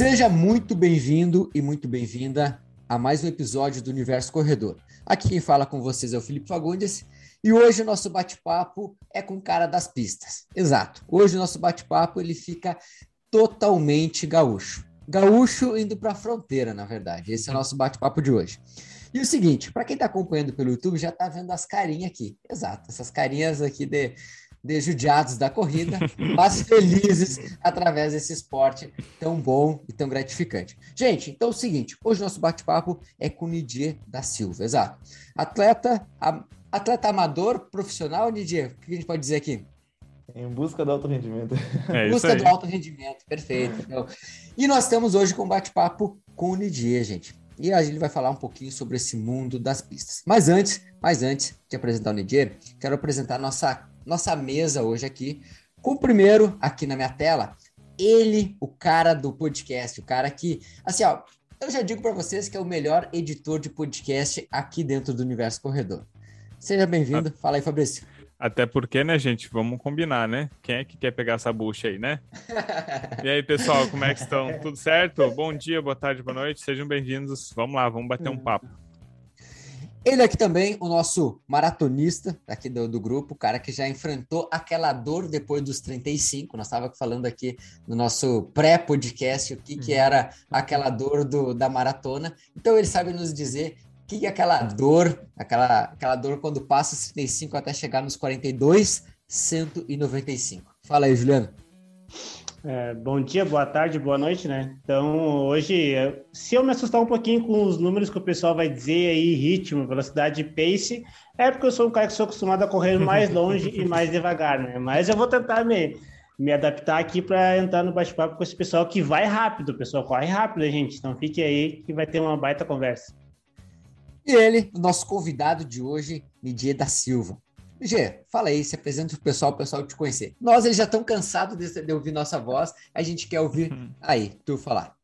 Seja muito bem-vindo e muito bem-vinda a mais um episódio do Universo Corredor. Aqui quem fala com vocês é o Felipe Fagundes e hoje o nosso bate-papo é com o cara das pistas. Exato. Hoje o nosso bate-papo ele fica totalmente gaúcho. Gaúcho indo para a fronteira, na verdade. Esse é o nosso bate-papo de hoje. E o seguinte, para quem está acompanhando pelo YouTube, já está vendo as carinhas aqui. Exato, essas carinhas aqui de de judiados da corrida, mas felizes através desse esporte tão bom e tão gratificante. Gente, então é o seguinte, hoje nosso bate-papo é com Nidier da Silva, exato. Atleta, a, atleta amador, profissional, Nidier, o que a gente pode dizer aqui? Em busca do alto rendimento. É em busca do alto rendimento, perfeito. Então, e nós estamos hoje com um bate-papo com o Nidier, gente. E a gente vai falar um pouquinho sobre esse mundo das pistas. Mas antes, mas antes de apresentar o Nidier, quero apresentar nossa nossa mesa hoje aqui, com o primeiro aqui na minha tela, ele, o cara do podcast, o cara que, assim, ó, eu já digo para vocês que é o melhor editor de podcast aqui dentro do Universo Corredor. Seja bem-vindo. Fala aí, Fabrício. Até porque, né, gente? Vamos combinar, né? Quem é que quer pegar essa bucha aí, né? e aí, pessoal, como é que estão? Tudo certo? Bom dia, boa tarde, boa noite. Sejam bem-vindos. Vamos lá, vamos bater um papo. Ele aqui também, o nosso maratonista aqui do, do grupo, o cara que já enfrentou aquela dor depois dos 35. Nós estávamos falando aqui no nosso pré-podcast o que, que uhum. era aquela dor do, da maratona. Então ele sabe nos dizer o que, que é aquela dor, aquela, aquela dor quando passa os 35 até chegar nos 42, 195. Fala aí, Juliano. É, bom dia, boa tarde, boa noite, né? Então, hoje, se eu me assustar um pouquinho com os números que o pessoal vai dizer aí, ritmo, velocidade pace, é porque eu sou um cara que sou acostumado a correr mais longe e mais devagar, né? Mas eu vou tentar me, me adaptar aqui para entrar no bate-papo com esse pessoal que vai rápido, o pessoal corre rápido, gente? Então, fique aí que vai ter uma baita conversa. E ele, nosso convidado de hoje, Midier da Silva. Gê, fala aí, se apresenta pro pessoal, o pessoal te conhecer. Nós, eles já estão cansados de, de, ouvir nossa voz, a gente quer ouvir aí, tu falar.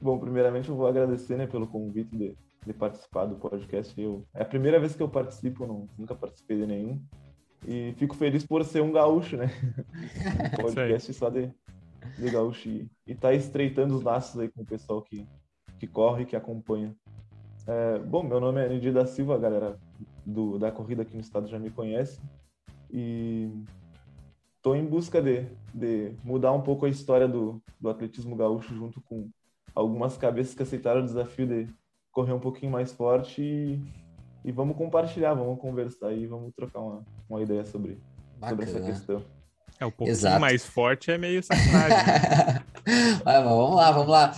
Bom, primeiramente eu vou agradecer né, pelo convite de, de participar do podcast. Eu, é a primeira vez que eu participo, não, nunca participei de nenhum. E fico feliz por ser um gaúcho, né? um podcast só de, de gaúcho. E, e tá estreitando os laços aí com o pessoal que, que corre e que acompanha. É, bom, meu nome é Nidir da Silva, galera do, da corrida aqui no estado já me conhece. E estou em busca de, de mudar um pouco a história do, do atletismo gaúcho junto com algumas cabeças que aceitaram o desafio de correr um pouquinho mais forte e, e vamos compartilhar, vamos conversar e vamos trocar uma, uma ideia sobre, sobre essa questão. É, um pouquinho Exato. mais forte é meio sacanagem. Né? vamos lá, vamos lá.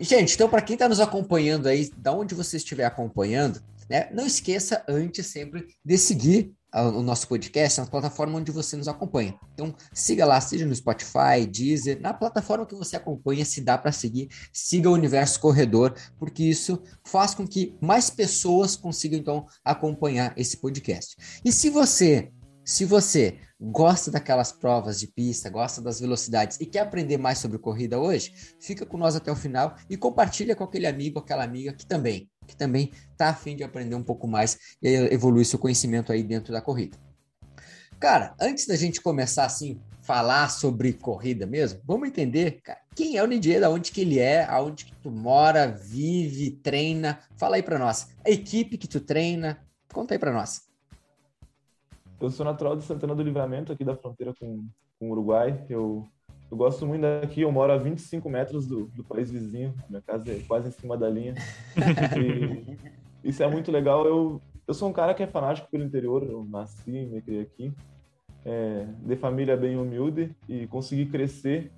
Gente, então para quem está nos acompanhando aí, da onde você estiver acompanhando, né? Não esqueça antes sempre de seguir o nosso podcast na plataforma onde você nos acompanha. Então, siga lá, seja no Spotify, Deezer, na plataforma que você acompanha, se dá para seguir, siga o Universo Corredor, porque isso faz com que mais pessoas consigam então acompanhar esse podcast. E se você, se você gosta daquelas provas de pista, gosta das velocidades e quer aprender mais sobre corrida hoje, fica com nós até o final e compartilha com aquele amigo, aquela amiga que também que também está afim de aprender um pouco mais e evoluir seu conhecimento aí dentro da corrida. Cara, antes da gente começar assim, falar sobre corrida mesmo, vamos entender, cara, quem é o Nidier, da onde que ele é, aonde que tu mora, vive, treina. Fala aí para nós. A equipe que tu treina, conta aí para nós. Eu sou natural de Santana do Livramento, aqui da fronteira com, com o Uruguai. Eu eu gosto muito daqui, eu moro a 25 metros do, do país vizinho, minha casa é quase em cima da linha. isso é muito legal. Eu, eu sou um cara que é fanático pelo interior, eu nasci e me criei aqui, é, de família bem humilde e consegui crescer,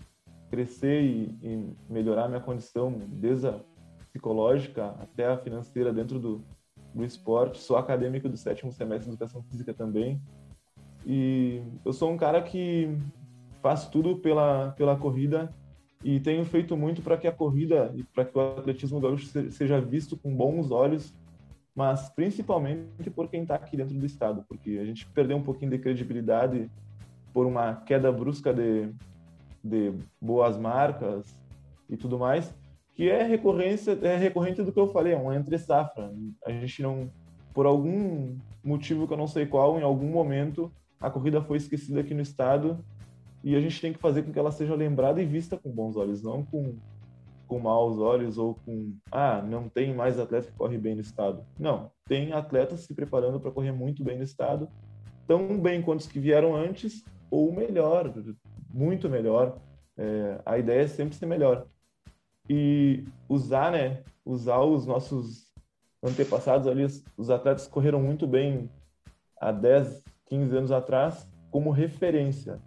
crescer e, e melhorar minha condição, desde a psicológica até a financeira dentro do, do esporte. Sou acadêmico do sétimo semestre de educação física também. E eu sou um cara que faço tudo pela, pela corrida e tenho feito muito para que a corrida e para que o atletismo gaúcho seja visto com bons olhos, mas principalmente por quem está aqui dentro do estado, porque a gente perdeu um pouquinho de credibilidade por uma queda brusca de, de boas marcas e tudo mais, que é recorrência é recorrente do que eu falei, é um entre safra. A gente não, por algum motivo que eu não sei qual, em algum momento a corrida foi esquecida aqui no estado e a gente tem que fazer com que ela seja lembrada e vista com bons olhos, não com, com maus olhos ou com, ah, não tem mais atleta que corre bem no estado. Não, tem atletas se preparando para correr muito bem no estado, tão bem quanto os que vieram antes, ou melhor, muito melhor. É, a ideia é sempre ser melhor. E usar, né, usar os nossos antepassados ali, os atletas correram muito bem há 10, 15 anos atrás, como referência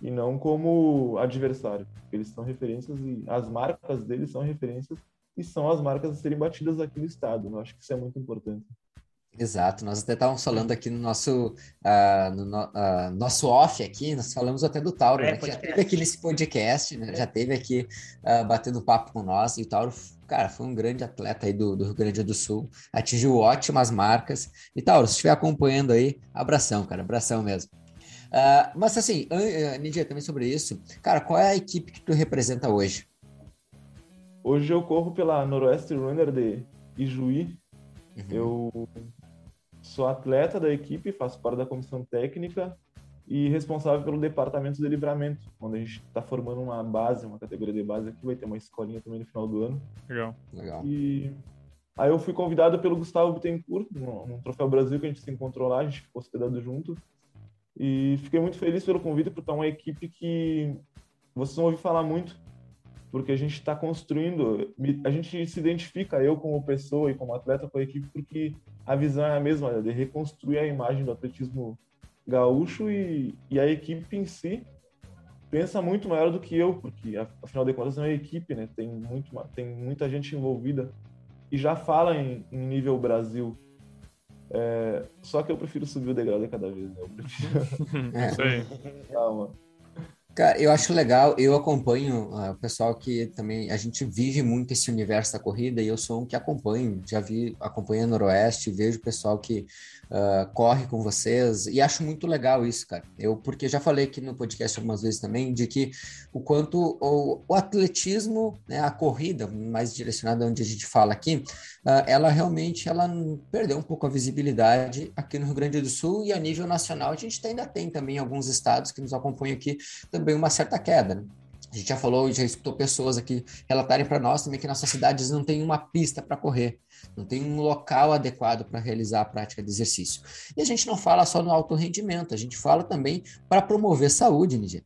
e não como adversário. Eles são referências e as marcas deles são referências e são as marcas a serem batidas aqui no estado. Eu acho que isso é muito importante. Exato, nós até estávamos falando aqui no nosso, uh, no, uh, nosso off aqui, nós falamos até do Tauro, é, né, que já teve aqui nesse podcast, né, já teve aqui uh, batendo papo com nós, e o Tauro, cara, foi um grande atleta aí do, do, Rio Grande do Sul, atingiu ótimas marcas, e Tauro, se estiver acompanhando aí, abração, cara, abração mesmo. Uh, mas assim, uh, Nidia, também sobre isso, cara, qual é a equipe que tu representa hoje? Hoje eu corro pela Noroeste Runner de Ijuí. Uhum. Eu sou atleta da equipe, faço parte da comissão técnica e responsável pelo departamento de livramento, onde a gente está formando uma base, uma categoria de base aqui, vai ter uma escolinha também no final do ano. Legal. Legal. E aí eu fui convidado pelo Gustavo Bittencourt, no, no Troféu Brasil, que a gente se encontrou lá, a gente ficou hospedado junto. E fiquei muito feliz pelo convite, porque é uma equipe que vocês vão ouvir falar muito, porque a gente está construindo, a gente se identifica, eu como pessoa e como atleta com a equipe, porque a visão é a mesma, né, de reconstruir a imagem do atletismo gaúcho e, e a equipe em si pensa muito maior do que eu, porque afinal de contas é uma equipe, né? Tem, muito, tem muita gente envolvida e já fala em, em nível Brasil. É, só que eu prefiro subir o degrau de cada vez, né? Eu prefiro. É. Isso aí. Calma. Cara, eu acho legal, eu acompanho uh, o pessoal que também, a gente vive muito esse universo da corrida e eu sou um que acompanho, já vi, acompanho a Noroeste, vejo o pessoal que uh, corre com vocês e acho muito legal isso, cara. Eu, porque já falei aqui no podcast algumas vezes também, de que o quanto o, o atletismo, né, a corrida, mais direcionada onde a gente fala aqui, uh, ela realmente, ela perdeu um pouco a visibilidade aqui no Rio Grande do Sul e a nível nacional a gente ainda tem também alguns estados que nos acompanham aqui também uma certa queda. Né? A gente já falou, já escutou pessoas aqui relatarem para nós também que nossas cidades não tem uma pista para correr, não tem um local adequado para realizar a prática de exercício. E a gente não fala só no alto rendimento, a gente fala também para promover saúde, Nigel.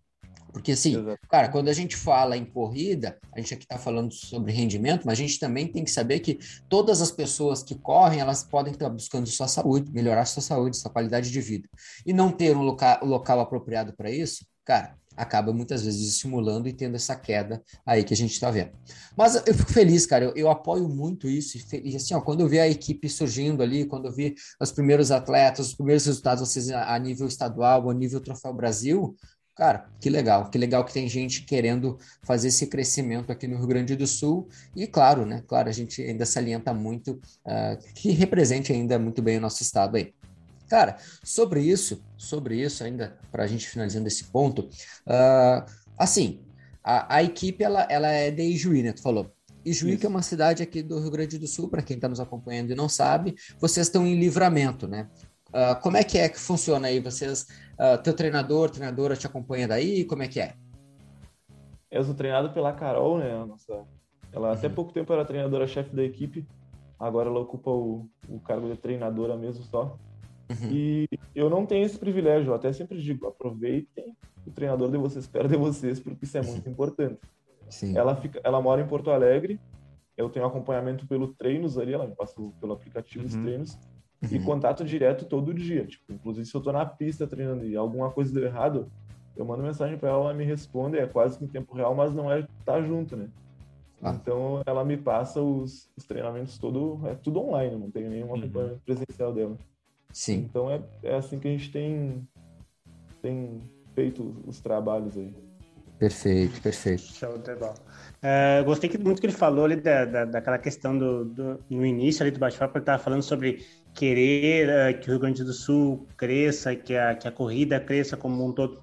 Porque assim, Exato. cara, quando a gente fala em corrida, a gente aqui está falando sobre rendimento, mas a gente também tem que saber que todas as pessoas que correm, elas podem estar buscando sua saúde, melhorar sua saúde, sua qualidade de vida. E não ter um local, local apropriado para isso, cara, acaba muitas vezes estimulando e tendo essa queda aí que a gente está vendo. Mas eu fico feliz, cara, eu, eu apoio muito isso. E, assim, ó, quando eu vi a equipe surgindo ali, quando eu vi os primeiros atletas, os primeiros resultados, vocês a, a nível estadual, a nível Troféu Brasil, cara, que legal, que legal que tem gente querendo fazer esse crescimento aqui no Rio Grande do Sul. E claro, né? Claro, a gente ainda salienta muito uh, que represente ainda muito bem o nosso estado aí. Cara, sobre isso, sobre isso ainda, para a gente finalizando esse ponto, uh, assim, a, a, equipe, ela, ela é de Ijuí, né? Tu falou. Ijuí, isso. que é uma cidade aqui do Rio Grande do Sul, para quem está nos acompanhando e não sabe, vocês estão em livramento, né? Uh, como é que é que funciona aí? Vocês, uh, teu treinador, treinadora te acompanha daí? Como é que é? Eu sou treinado pela Carol, né? Nossa, ela uhum. até pouco tempo era treinadora-chefe da equipe, agora ela ocupa o, o cargo de treinadora mesmo só. Uhum. E eu não tenho esse privilégio, eu até sempre digo, aproveitem o treinador de vocês perto de vocês, porque isso é muito importante. Sim. Ela, fica, ela mora em Porto Alegre, eu tenho acompanhamento pelo treinos ali, ela me passa pelo aplicativo uhum. dos treinos, uhum. e contato direto todo dia. Tipo, inclusive, se eu tô na pista treinando e alguma coisa deu errado, eu mando mensagem para ela, ela me responde, é quase que em tempo real, mas não é estar tá junto, né? Ah. Então ela me passa os, os, treinamentos todo, é tudo online, não tenho nenhum uhum. acompanhamento presencial dela. Sim. Então é, é assim que a gente tem, tem feito os trabalhos aí. Perfeito, perfeito. Show de bola. É, gostei muito que ele falou ali da, da, daquela questão do, do, no início ali do bate-papo, ele estava falando sobre querer uh, que o Rio Grande do Sul cresça, que a, que a corrida cresça como um todo.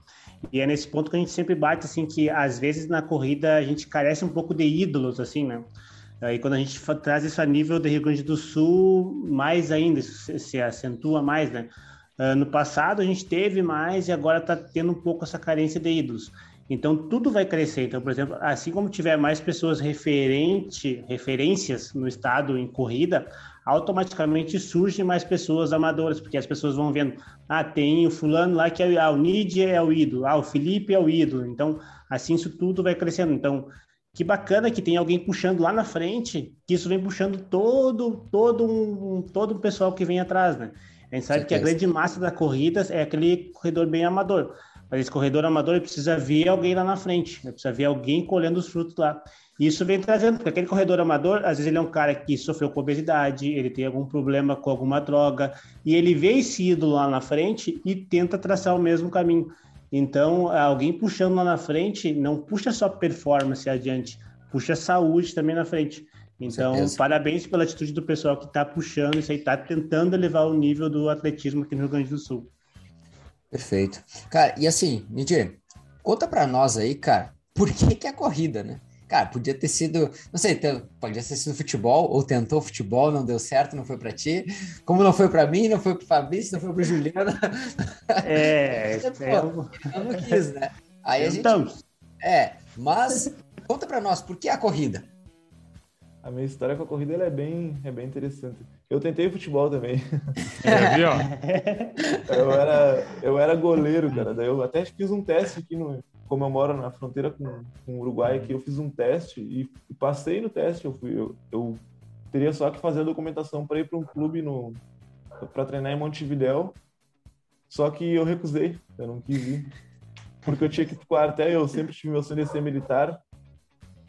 E é nesse ponto que a gente sempre bate, assim, que às vezes na corrida a gente carece um pouco de ídolos, assim, né? Aí quando a gente traz isso a nível do Rio Grande do Sul, mais ainda, se, se acentua mais, né? Uh, no passado a gente teve mais e agora está tendo um pouco essa carência de ídolos. Então tudo vai crescer. Então, por exemplo, assim como tiver mais pessoas referente, referências no estado em corrida, automaticamente surgem mais pessoas amadoras, porque as pessoas vão vendo, ah, tem o fulano lá que é ah, o Nid é o ídolo, ah, o Felipe é o ídolo. Então, assim isso tudo vai crescendo. Então, que bacana que tem alguém puxando lá na frente, que isso vem puxando todo todo um todo o pessoal que vem atrás, né? A gente sabe que a grande massa da corrida é aquele corredor bem amador. Mas esse corredor amador precisa ver alguém lá na frente, né? precisa ver alguém colhendo os frutos lá. E isso vem trazendo, porque aquele corredor amador, às vezes ele é um cara que sofreu com obesidade, ele tem algum problema com alguma droga, e ele vê esse ídolo lá na frente e tenta traçar o mesmo caminho. Então, alguém puxando lá na frente não puxa só performance adiante, puxa saúde também na frente. Então, parabéns pela atitude do pessoal que está puxando isso aí, está tentando elevar o nível do atletismo aqui no Rio Grande do Sul. Perfeito. Cara, e assim, Nidir, conta para nós aí, cara, por que que é a corrida, né? Cara, podia ter sido, não sei, podia ter sido futebol, ou tentou futebol, não deu certo, não foi para ti. Como não foi para mim, não foi para Fabrício, não foi para Juliana. É, Pô, é... eu não quis, né? Aí a gente. É, mas conta para nós, por que a corrida? A minha história com a corrida é bem, é bem interessante. Eu tentei futebol também. É, viu? eu, era, eu era goleiro, cara. Daí eu até fiz um teste aqui no. Como eu moro na fronteira com, com o Uruguai, aqui eu fiz um teste e, e passei no teste. Eu, fui, eu, eu teria só que fazer a documentação para ir para um clube no para treinar em Montevidéu. Só que eu recusei, eu não quis ir. Porque eu tinha que ir pro quartel, eu sempre tive meu CNC militar.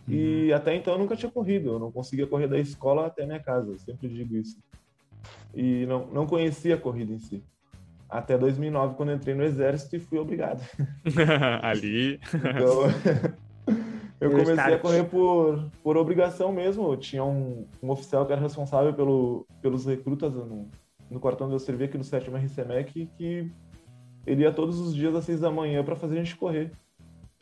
E uhum. até então eu nunca tinha corrido, eu não conseguia correr da escola até minha casa, eu sempre digo isso. E não, não conhecia a corrida em si. Até 2009, quando entrei no exército e fui obrigado. Ali. Então, eu comecei a correr por, por obrigação mesmo. Eu tinha um, um oficial que era responsável pelo, pelos recrutas no, no quartão onde eu servia aqui no 7 RCMEC que ele ia todos os dias às seis da manhã para fazer a gente correr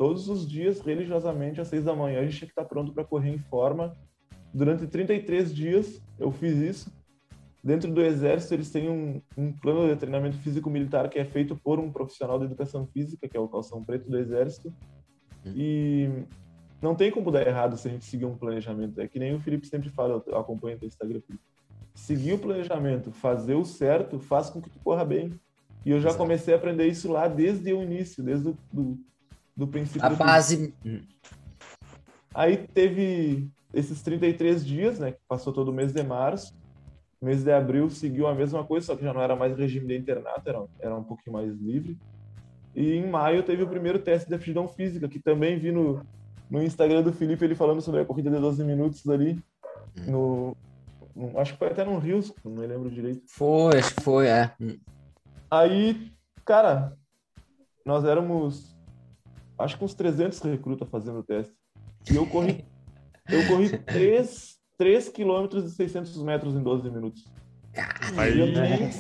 todos os dias, religiosamente, às seis da manhã, a gente tinha que estar pronto para correr em forma. Durante 33 dias eu fiz isso. Dentro do Exército, eles têm um, um plano de treinamento físico-militar que é feito por um profissional de educação física, que é o calção preto do Exército. Hum. E não tem como dar errado se a gente seguir um planejamento. É que nem o Felipe sempre fala, eu acompanho o Instagram. Seguir o planejamento, fazer o certo, faz com que tu corra bem. E eu já Exato. comecei a aprender isso lá desde o início, desde o do, do princípio. A fase. Do... Aí teve esses 33 dias, né? Que passou todo o mês de março. O mês de abril seguiu a mesma coisa, só que já não era mais regime de internato, era, era um pouquinho mais livre. E em maio teve o primeiro teste de aptidão física, que também vi no, no Instagram do Felipe ele falando sobre a corrida de 12 minutos ali. No, no acho que foi até no Rio, não me lembro direito. Foi, acho que foi, é. Aí, cara, nós éramos acho que uns 300 recrutas fazendo o teste. E eu corri, eu corri 3, 3 quilômetros e 600 metros em 12 minutos. Aí... E, eu nem,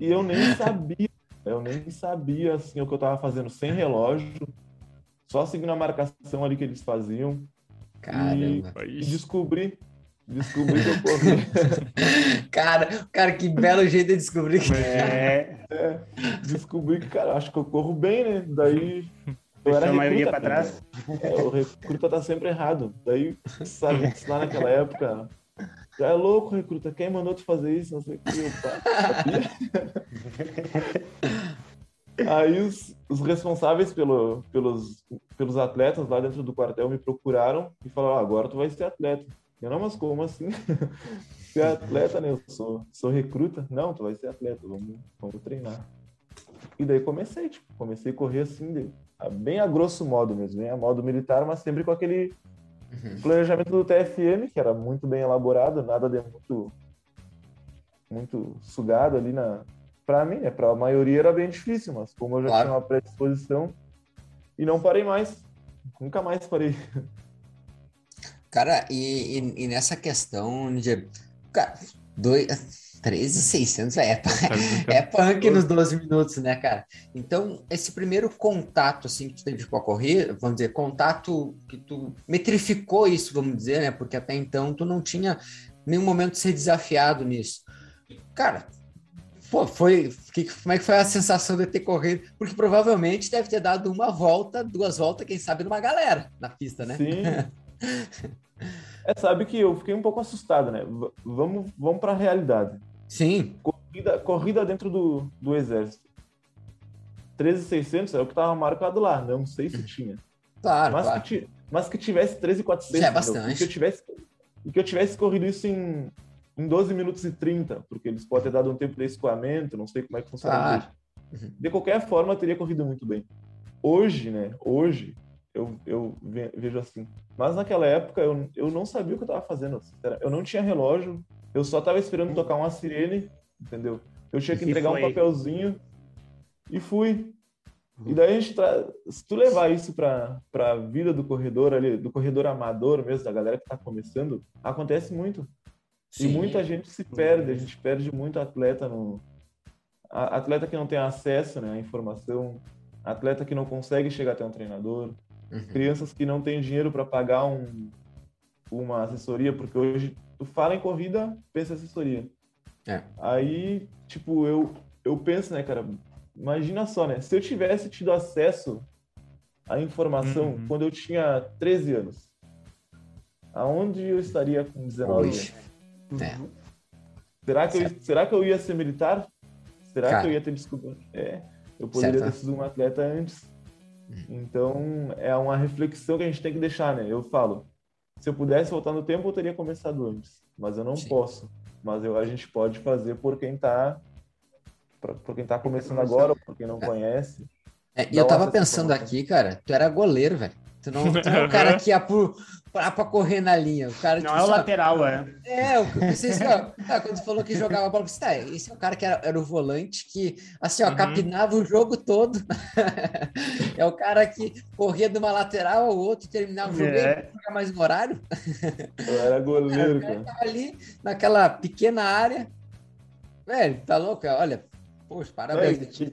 e eu nem sabia, eu nem sabia assim, o que eu tava fazendo sem relógio, só seguindo a marcação ali que eles faziam. Caramba. E, e descobri Descobri que eu corri. cara, cara, que belo jeito de descobrir que. É, é, descobri que, cara, acho que eu corro bem, né? Daí eu era a maioria para trás. É, o recruta tá sempre errado. Daí, sabe, lá naquela época, já é louco, recruta. Quem mandou tu fazer isso? Não sei o que. Aí os, os responsáveis pelo, pelos, pelos atletas lá dentro do quartel me procuraram e falaram: ah, agora tu vai ser atleta. Eu não, mas como assim? ser atleta, né? Eu sou, sou recruta. Não, tu vai ser atleta, vamos, vamos treinar. E daí comecei, tipo, comecei a correr assim, bem a grosso modo mesmo, bem a modo militar, mas sempre com aquele uhum. planejamento do TFM, que era muito bem elaborado, nada de muito muito sugado ali na para mim, né? Para a maioria era bem difícil, mas como eu já claro. tinha uma predisposição e não parei mais, nunca mais parei. Cara, e, e, e nessa questão de cara, dois 13,600 é, é punk nos 12 minutos, né, cara? Então, esse primeiro contato, assim, que tu teve com a corrida, vamos dizer, contato que tu metrificou isso, vamos dizer, né? Porque até então tu não tinha nenhum momento de ser desafiado nisso. Cara, pô, foi. Que, como é que foi a sensação de ter corrido? Porque provavelmente deve ter dado uma volta, duas voltas, quem sabe, numa galera na pista, né? Sim. é, sabe que eu fiquei um pouco assustado, né? V vamos, vamos para a realidade. Sim. Corrida, corrida dentro do, do exército. 13,600 é o que estava marcado lá, não sei se tinha. Claro, mas, claro. Que, mas que tivesse 13,400. Já é bastante. E que, eu tivesse, e que eu tivesse corrido isso em, em 12 minutos e 30, porque eles podem ter dado um tempo de escoamento, não sei como é que funciona. Claro. De qualquer forma, teria corrido muito bem. Hoje, né? Hoje, eu, eu vejo assim. Mas naquela época, eu, eu não sabia o que eu estava fazendo. Eu não tinha relógio, eu só estava esperando tocar uma sirene, entendeu? Eu tinha que entregar um papelzinho e fui. E daí a gente tra... se tu levar isso para a vida do corredor ali, do corredor amador mesmo, da galera que está começando, acontece muito. Sim. E muita gente se perde, a gente perde muito atleta no atleta que não tem acesso, né, à informação, atleta que não consegue chegar até um treinador, uhum. crianças que não têm dinheiro para pagar um uma assessoria, porque hoje tu fala em corrida, pensa em assessoria. É. Aí, tipo, eu eu penso, né, cara, Imagina só, né? Se eu tivesse tido acesso à informação uhum. quando eu tinha 13 anos, aonde eu estaria com 19 anos? É. Será, que eu, será que eu ia ser militar? Será Cara. que eu ia ter descoberto? É, eu poderia certo. ter sido um atleta antes. Uhum. Então, é uma reflexão que a gente tem que deixar, né? Eu falo, se eu pudesse voltar no tempo, eu teria começado antes. Mas eu não Sim. posso. Mas eu, a gente pode fazer por quem está para quem está começando agora, ou para quem não conhece. É, e eu tava pensando aqui, cara, tu era goleiro, velho. Tu não, tu não é o cara que ia pro, pra, pra correr na linha. O cara, não tipo, é o lateral, é. É, eu pensei assim, ó, ah, quando tu falou que jogava bola, você tá, esse é o cara que era, era o volante que, assim, ó, uhum. capinava o jogo todo. é o cara que corria de uma lateral ao outro, terminava o jogo é. e mais no horário. Eu era goleiro, cara. O cara tava ali naquela pequena área. Velho, tá louco? Olha, Poxa, parabéns. É,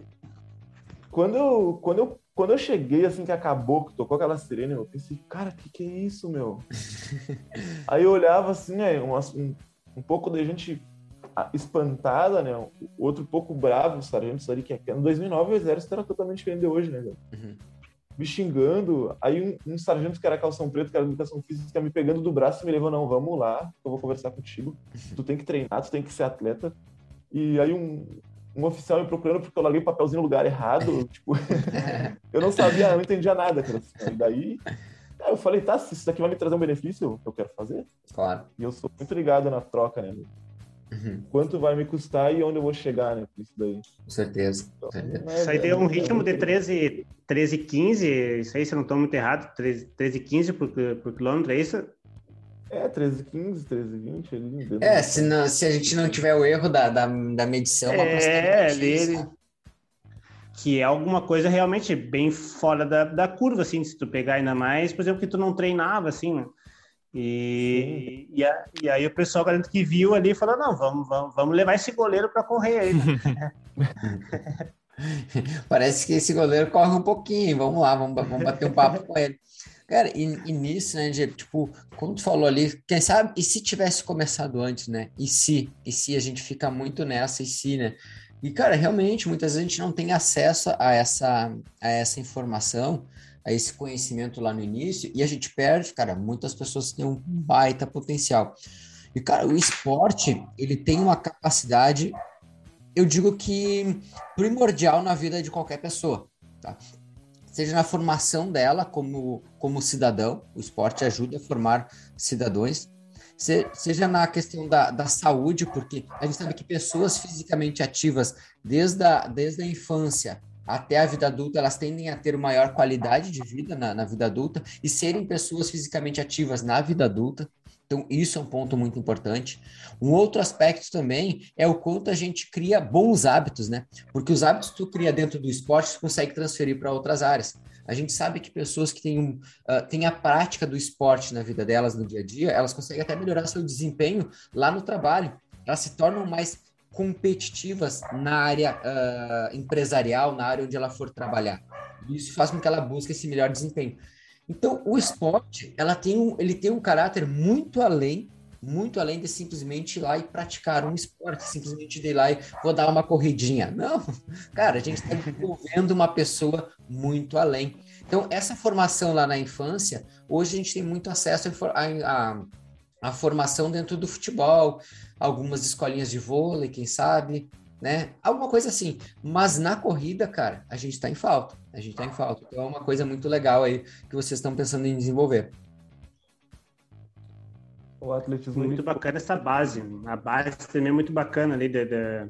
quando, eu, quando, eu, quando eu cheguei, assim, que acabou, que tocou aquela sirene, eu pensei, cara, o que, que é isso, meu? Aí eu olhava, assim, né, um, um, um pouco de gente espantada, né? Outro pouco bravo, o sargento ali, que é no 2009 o exército era totalmente diferente de hoje, né, uhum. Me xingando, aí um, um, sargento que era calção preto, que era educação física, me pegando do braço e me levou, não, vamos lá, eu vou conversar contigo. Tu tem que treinar, tu tem que ser atleta. E aí um, um oficial me procurando porque eu larguei o papelzinho no lugar errado. tipo, eu não sabia, eu não entendia nada. Cara. E daí eu falei, tá, se isso daqui vai me trazer um benefício, eu quero fazer. Claro. E eu sou muito ligado na troca, né? Uhum. Quanto vai me custar e onde eu vou chegar, né? Com isso daí. Com certeza. Então, é, isso aí deu um ritmo de 13, 13 15, isso aí, se eu não estou muito errado, 13, 13 15 por, por quilômetro, é isso? É, 13,15, 13,20 ali. É, se, não, se a gente não tiver o erro da, da, da medição, é, dele. Que é alguma coisa realmente bem fora da, da curva, assim, se tu pegar ainda mais, por exemplo, que tu não treinava, assim, né? E, e, a, e, aí o pessoal garanto que viu ali falou, não, vamos, vamos, vamos levar esse goleiro para correr aí. Né? Parece que esse goleiro corre um pouquinho, vamos lá, vamos, vamos bater um papo com ele. Cara, e, e nisso, né, de, tipo, como tu falou ali, quem sabe, e se tivesse começado antes, né? E se, e se a gente fica muito nessa, e se, né? E, cara, realmente, muitas vezes a gente não tem acesso a essa, a essa informação, a esse conhecimento lá no início, e a gente perde, cara, muitas pessoas têm um baita potencial. E, cara, o esporte, ele tem uma capacidade, eu digo que primordial na vida de qualquer pessoa, tá? Seja na formação dela como, como cidadão, o esporte ajuda a formar cidadãos, se, seja na questão da, da saúde, porque a gente sabe que pessoas fisicamente ativas, desde a, desde a infância até a vida adulta, elas tendem a ter maior qualidade de vida na, na vida adulta e serem pessoas fisicamente ativas na vida adulta. Então, isso é um ponto muito importante. Um outro aspecto também é o quanto a gente cria bons hábitos, né? Porque os hábitos que tu cria dentro do esporte, tu consegue transferir para outras áreas. A gente sabe que pessoas que têm, um, uh, têm a prática do esporte na vida delas, no dia a dia, elas conseguem até melhorar seu desempenho lá no trabalho. Elas se tornam mais competitivas na área uh, empresarial, na área onde ela for trabalhar. Isso faz com que ela busque esse melhor desempenho. Então, o esporte, ela tem um, ele tem um caráter muito além muito além de simplesmente ir lá e praticar um esporte, simplesmente de ir lá e vou dar uma corridinha. Não, cara, a gente está envolvendo uma pessoa muito além. Então, essa formação lá na infância, hoje a gente tem muito acesso a, a, a formação dentro do futebol, algumas escolinhas de vôlei, quem sabe, né? Alguma coisa assim. Mas na corrida, cara, a gente está em falta. A gente está em falta. Então é uma coisa muito legal aí que vocês estão pensando em desenvolver. O atletismo. Muito bacana essa base. A base também é muito bacana ali da, da...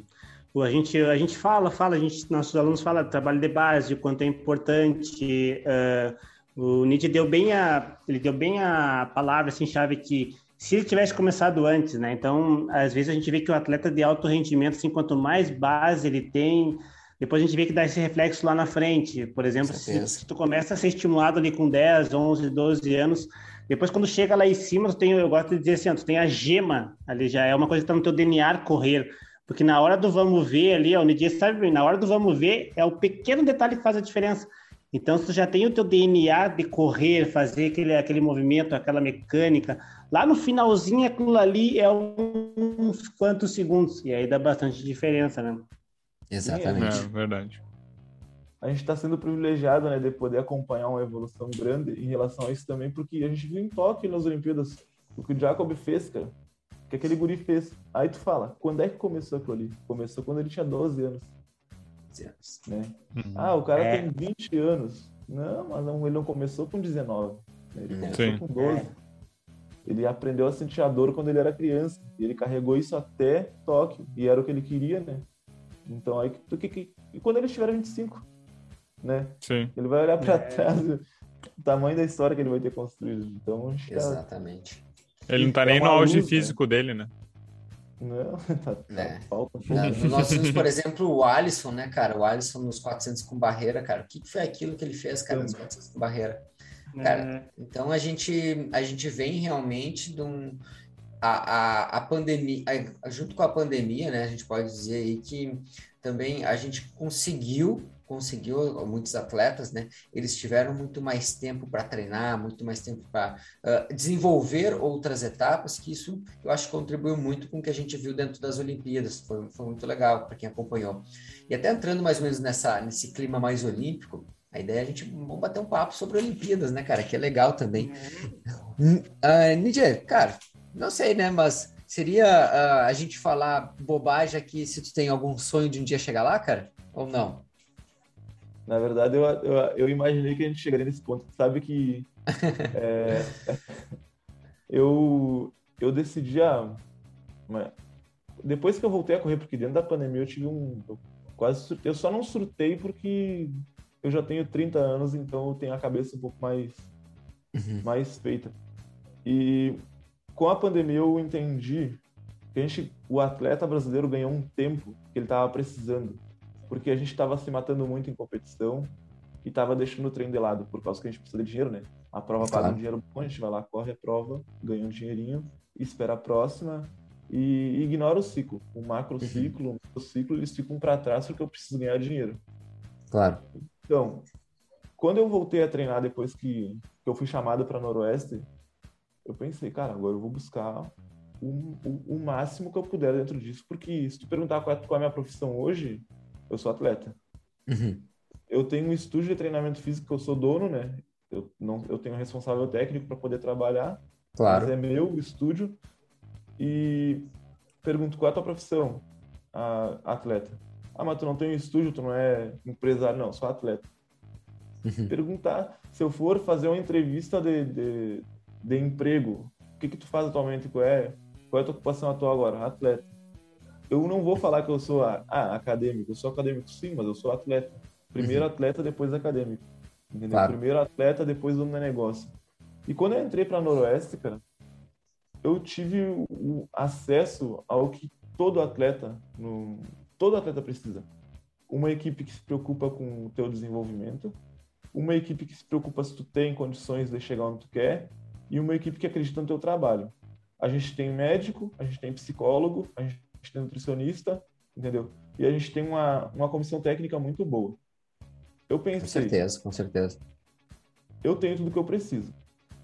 A gente, a gente fala, fala, a gente, nossos alunos falam do trabalho de base, o quanto é importante. Uh, o Nietzsche deu bem a, ele deu bem a palavra assim chave que se ele tivesse começado antes, né? Então, às vezes a gente vê que o atleta de alto rendimento, assim, quanto mais base ele tem, depois a gente vê que dá esse reflexo lá na frente. Por exemplo, se, se, tu começa a ser estimulado ali com 10, 11, 12 anos, depois quando chega lá em cima, tu tem, eu gosto de dizer assim, tu tem a gema ali, já é uma coisa que tá no teu DNA correr. Porque na hora do vamos ver ali, ó, o Nidia sabe bem, na hora do vamos ver, é o pequeno detalhe que faz a diferença. Então, se tu já tem o teu DNA de correr, fazer aquele, aquele movimento, aquela mecânica, lá no finalzinho aquilo ali é uns quantos segundos, e aí dá bastante diferença, né? Exatamente. É, verdade. A gente está sendo privilegiado, né, de poder acompanhar uma evolução grande em relação a isso também, porque a gente viu em Tóquio nas Olimpíadas o que o Jacob fez, cara, que aquele guri fez. Aí tu fala, quando é que começou aquilo ali? Começou quando ele tinha 12 anos anos. Né? Uhum. Ah, o cara é. tem 20 anos. Não, mas não, ele não começou com 19. Né? Ele começou Sim. com 12. É. Ele aprendeu a sentir a dor quando ele era criança. E ele carregou isso até Tóquio. E era o que ele queria, né? Então, aí, que, que, e quando ele tiver 25, né? Sim. Ele vai olhar para é. trás o tamanho da história que ele vai ter construído. Então, Exatamente. Ele não tá nem no auge luz, físico né? dele, né? Não, tá, tá é. falta. No, por exemplo, o Alisson, né, cara? O Alisson nos 400 com barreira, cara. O que foi aquilo que ele fez, cara, nos 400 com barreira? Cara, é. então a gente, a gente vem realmente de um... A, a, a pandemia, a, junto com a pandemia, né, a gente pode dizer aí que também a gente conseguiu conseguiu, muitos atletas, né? Eles tiveram muito mais tempo para treinar, muito mais tempo para uh, desenvolver outras etapas, que isso eu acho que contribuiu muito com o que a gente viu dentro das Olimpíadas. Foi, foi muito legal para quem acompanhou. E até entrando mais ou menos nessa, nesse clima mais olímpico, a ideia é a gente vamos bater um papo sobre Olimpíadas, né, cara? Que é legal também. Uh, Nidia, cara, não sei, né? Mas seria uh, a gente falar bobagem aqui se tu tem algum sonho de um dia chegar lá, cara? Ou não? Na verdade, eu, eu, eu, imaginei que a gente chegaria nesse ponto. Sabe que é, eu, eu decidi a. Depois que eu voltei a correr, porque dentro da pandemia eu tive um. Eu quase Eu só não surtei porque eu já tenho 30 anos, então eu tenho a cabeça um pouco mais, uhum. mais feita. E com a pandemia eu entendi que a gente, o atleta brasileiro ganhou um tempo que ele estava precisando porque a gente estava se matando muito em competição e estava deixando o treino de lado, por causa que a gente precisa de dinheiro, né? A prova claro. paga um dinheiro bom, a gente vai lá, corre a prova, ganha um dinheirinho, espera a próxima e ignora o ciclo. O macro uhum. ciclo, o ciclo, eles ficam para trás porque eu preciso ganhar dinheiro. Claro. Então, quando eu voltei a treinar depois que, que eu fui chamado para Noroeste, eu pensei, cara, agora eu vou buscar o, o, o, máximo que eu puder dentro disso, porque se tu perguntar qual é, qual é a minha profissão hoje, eu sou atleta. Uhum. Eu tenho um estúdio de treinamento físico que eu sou dono, né? Eu, não, eu tenho um responsável técnico para poder trabalhar. Claro. Mas é meu estúdio. E pergunto qual é a tua profissão, a, atleta. Ah, mas tu não tem um estúdio, tu não é empresário, não, sou atleta. Uhum. Perguntar se eu for fazer uma entrevista de, de, de emprego, o que que tu faz atualmente? Qual é, qual é a tua ocupação atual agora? Atleta eu não vou falar que eu sou ah, acadêmico, eu sou acadêmico sim, mas eu sou atleta. Primeiro uhum. atleta, depois acadêmico. Entendeu? Claro. Primeiro atleta, depois o negócio. E quando eu entrei para Noroeste, cara, eu tive o acesso ao que todo atleta, no, todo atleta precisa. Uma equipe que se preocupa com o teu desenvolvimento, uma equipe que se preocupa se tu tem condições de chegar onde tu quer e uma equipe que acredita no teu trabalho. A gente tem médico, a gente tem psicólogo, a gente tem nutricionista, entendeu? E a gente tem uma, uma comissão técnica muito boa. Eu pensei. Com certeza, com certeza. Eu tenho tudo que eu preciso.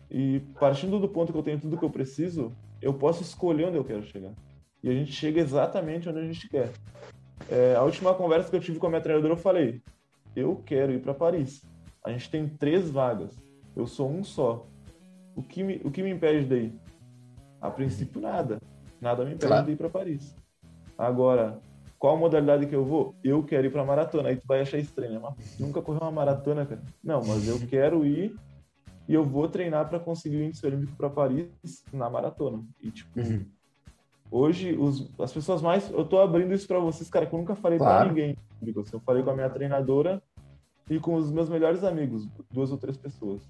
E partindo do ponto que eu tenho tudo que eu preciso, eu posso escolher onde eu quero chegar. E a gente chega exatamente onde a gente quer. É, a última conversa que eu tive com a minha treinadora, eu falei: eu quero ir para Paris. A gente tem três vagas. Eu sou um só. O que me, o que me impede de ir? A princípio, nada. Nada me impede claro. de ir para Paris. Agora, qual modalidade que eu vou? Eu quero ir para maratona. Aí tu vai achar estranho, né? Mas nunca correu uma maratona, cara. Não, mas eu quero ir e eu vou treinar para conseguir o índice olímpico para Paris na maratona. E tipo, uhum. hoje os, as pessoas mais, eu tô abrindo isso para vocês, cara, que eu nunca falei claro. para ninguém. Eu falei com a minha treinadora e com os meus melhores amigos, duas ou três pessoas.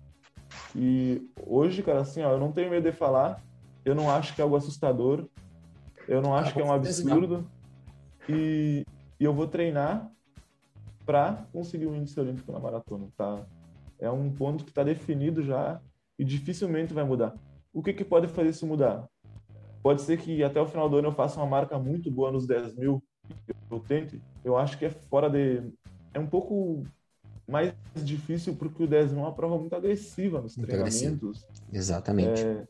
E hoje, cara, assim, ó, eu não tenho medo de falar, eu não acho que é algo assustador, eu não acho ah, que é um absurdo. E, e, eu vou treinar para conseguir o um índice olímpico na maratona, tá? É um ponto que está definido já e dificilmente vai mudar. O que, que pode fazer isso mudar? Pode ser que até o final do ano eu faça uma marca muito boa nos 10 mil, eu tente. Eu acho que é fora de. É um pouco mais difícil porque o 10 mil é uma prova muito agressiva nos muito treinamentos. Agressivo. Exatamente. É,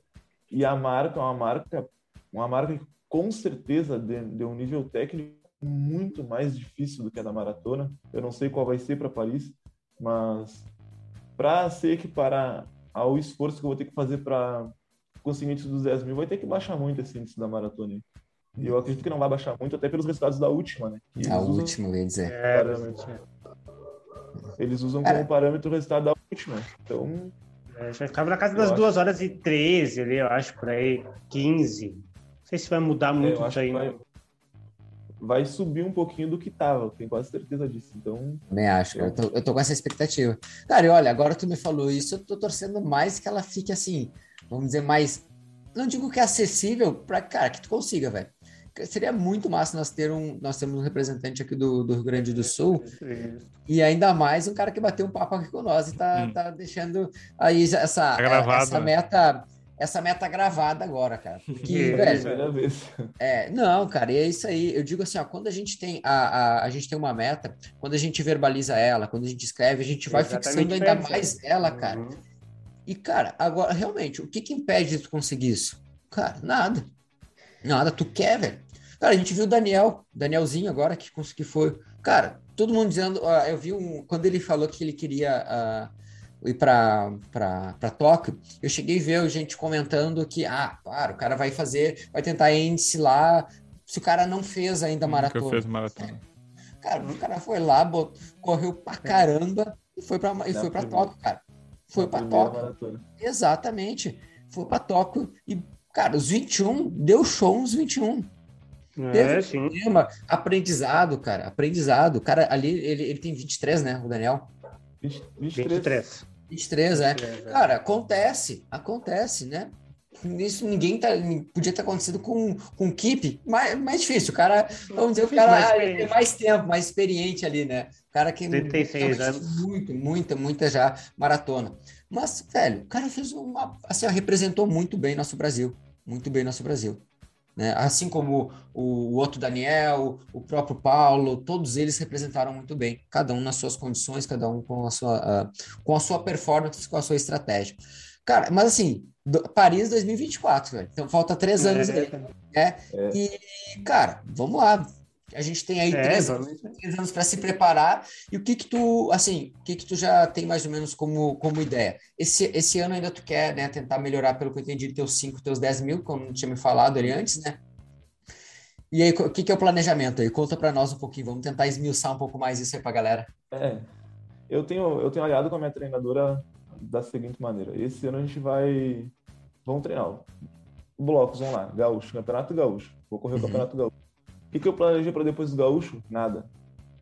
e a marca é uma marca, uma marca que com certeza de, de um nível técnico muito mais difícil do que a da maratona. Eu não sei qual vai ser para Paris, mas para se equiparar ao esforço que eu vou ter que fazer para conseguir índice dos 10 mil, vai ter que baixar muito esse índice da maratona. E eu acredito que não vai baixar muito, até pelos resultados da última, né? a última, eu ia dizer. É, eles usam como parâmetro o resultado da última. Então. É, já ficava na casa das 2 horas e 13 ali, eu acho, por aí, 15. Não sei se vai mudar é, muito é, isso aí. Vai, vai subir um pouquinho do que tava, tenho quase certeza disso. Então. Também acho, eu tô, eu tô com essa expectativa. Cara, e olha, agora tu me falou isso, eu tô torcendo mais que ela fique assim, vamos dizer, mais. Não digo que é acessível para cara, que tu consiga, velho. Seria muito massa nós ter um, nós temos um representante aqui do, do Rio Grande do Sul e ainda mais um cara que bateu um papo aqui com nós e tá, hum. tá deixando aí essa, tá essa né? meta essa meta gravada agora, cara. Porque, é, velho. É, não, cara, e é isso aí. Eu digo assim, ó, quando a gente tem a, a, a gente tem uma meta, quando a gente verbaliza ela, quando a gente escreve, a gente vai Exatamente fixando ainda mais ela, cara. Uhum. E, cara, agora, realmente, o que que impede de tu conseguir isso? Cara, nada. Nada, tu quer, velho. Cara, a gente viu o Daniel, Danielzinho agora, que, que foi. Cara, todo mundo dizendo. Uh, eu vi um. Quando ele falou que ele queria. Uh, ir para Tóquio, eu cheguei a ver gente comentando que, ah, claro, o cara vai fazer, vai tentar índice lá, se o cara não fez ainda a maratona. Nunca fez maratona. Cara, o cara foi lá, botou, correu pra caramba e foi para e foi para Tóquio, cara. Foi para Tóquio. Maratona. Exatamente. Foi para Tóquio e, cara, os 21, deu show nos 21. É, sim. Tema, aprendizado, cara, aprendizado. O cara ali, ele, ele tem 23, né, o Daniel? 20, 23. 23. 23, é. 23, é. Cara, acontece, acontece, né? Isso ninguém tá, podia ter acontecido com, com o Kip, mais, mais difícil. O cara, vamos dizer, o cara mais tem mais tempo, mais experiente ali, né? O cara que 36 anos. muito, muita, muita já maratona. Mas, velho, o cara fez uma. Assim, representou muito bem nosso Brasil. Muito bem nosso Brasil. Né? Assim como o, o outro Daniel, o próprio Paulo, todos eles representaram muito bem, cada um nas suas condições, cada um com a sua, uh, com a sua performance, com a sua estratégia. Cara, mas assim, do, Paris 2024, velho. Então falta três é, anos aí. Né? É. E, cara, vamos lá. A gente tem aí é, três, anos, três anos para se preparar. E o que que tu, assim, o que que tu já tem mais ou menos como, como ideia? Esse, esse ano ainda tu quer, né, tentar melhorar, pelo que eu entendi, teus 5, teus 10 mil, como tinha me falado ali antes, né? E aí, o que, que é o planejamento aí? Conta para nós um pouquinho, vamos tentar esmiuçar um pouco mais isso aí para galera. É, eu tenho, eu tenho olhado com a minha treinadora da seguinte maneira. Esse ano a gente vai, vamos treinar. Blocos, vamos lá, gaúcho, campeonato gaúcho. Vou correr o uhum. campeonato gaúcho o que, eu planejei para depois do gaúcho? Nada.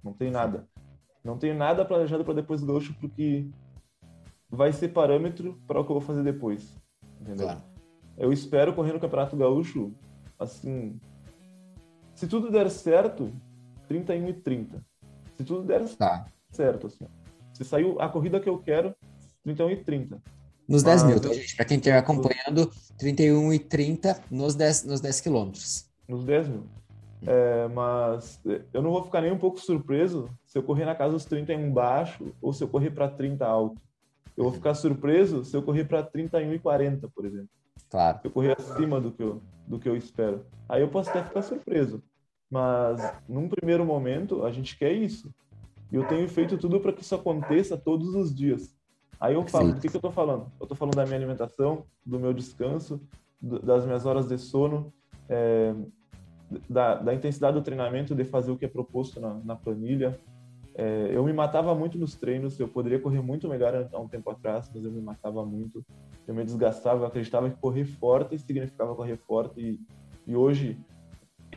Não tem nada. Não tenho nada planejado para depois do gaúcho porque vai ser parâmetro para o que eu vou fazer depois. Entendeu? Claro. Eu espero correr no Campeonato Gaúcho, assim, se tudo der certo, 31 e 30. Se tudo der tá. certo, assim. Se saiu a corrida que eu quero, 31 e 30. Nos Mas, 10 mil, tá, gente? Para quem estiver acompanhando, 31 e 30 nos 10, nos 10 quilômetros. Nos 10 mil. É, mas eu não vou ficar nem um pouco surpreso se eu correr na casa dos 31 baixo ou se eu correr para 30 alto. Eu vou ficar surpreso se eu correr para 31 e 40, por exemplo. Claro. Se eu correr acima do que eu, do que eu espero. Aí eu posso até ficar surpreso. Mas, num primeiro momento, a gente quer isso. E eu tenho feito tudo para que isso aconteça todos os dias. Aí eu falo, do que, que eu estou falando? Eu estou falando da minha alimentação, do meu descanso, do, das minhas horas de sono, é, da, da, intensidade do treinamento, de fazer o que é proposto na, na planilha. É, eu me matava muito nos treinos, eu poderia correr muito melhor há um tempo atrás, mas eu me matava muito, eu me desgastava, eu acreditava que correr forte significava correr forte, e, e hoje,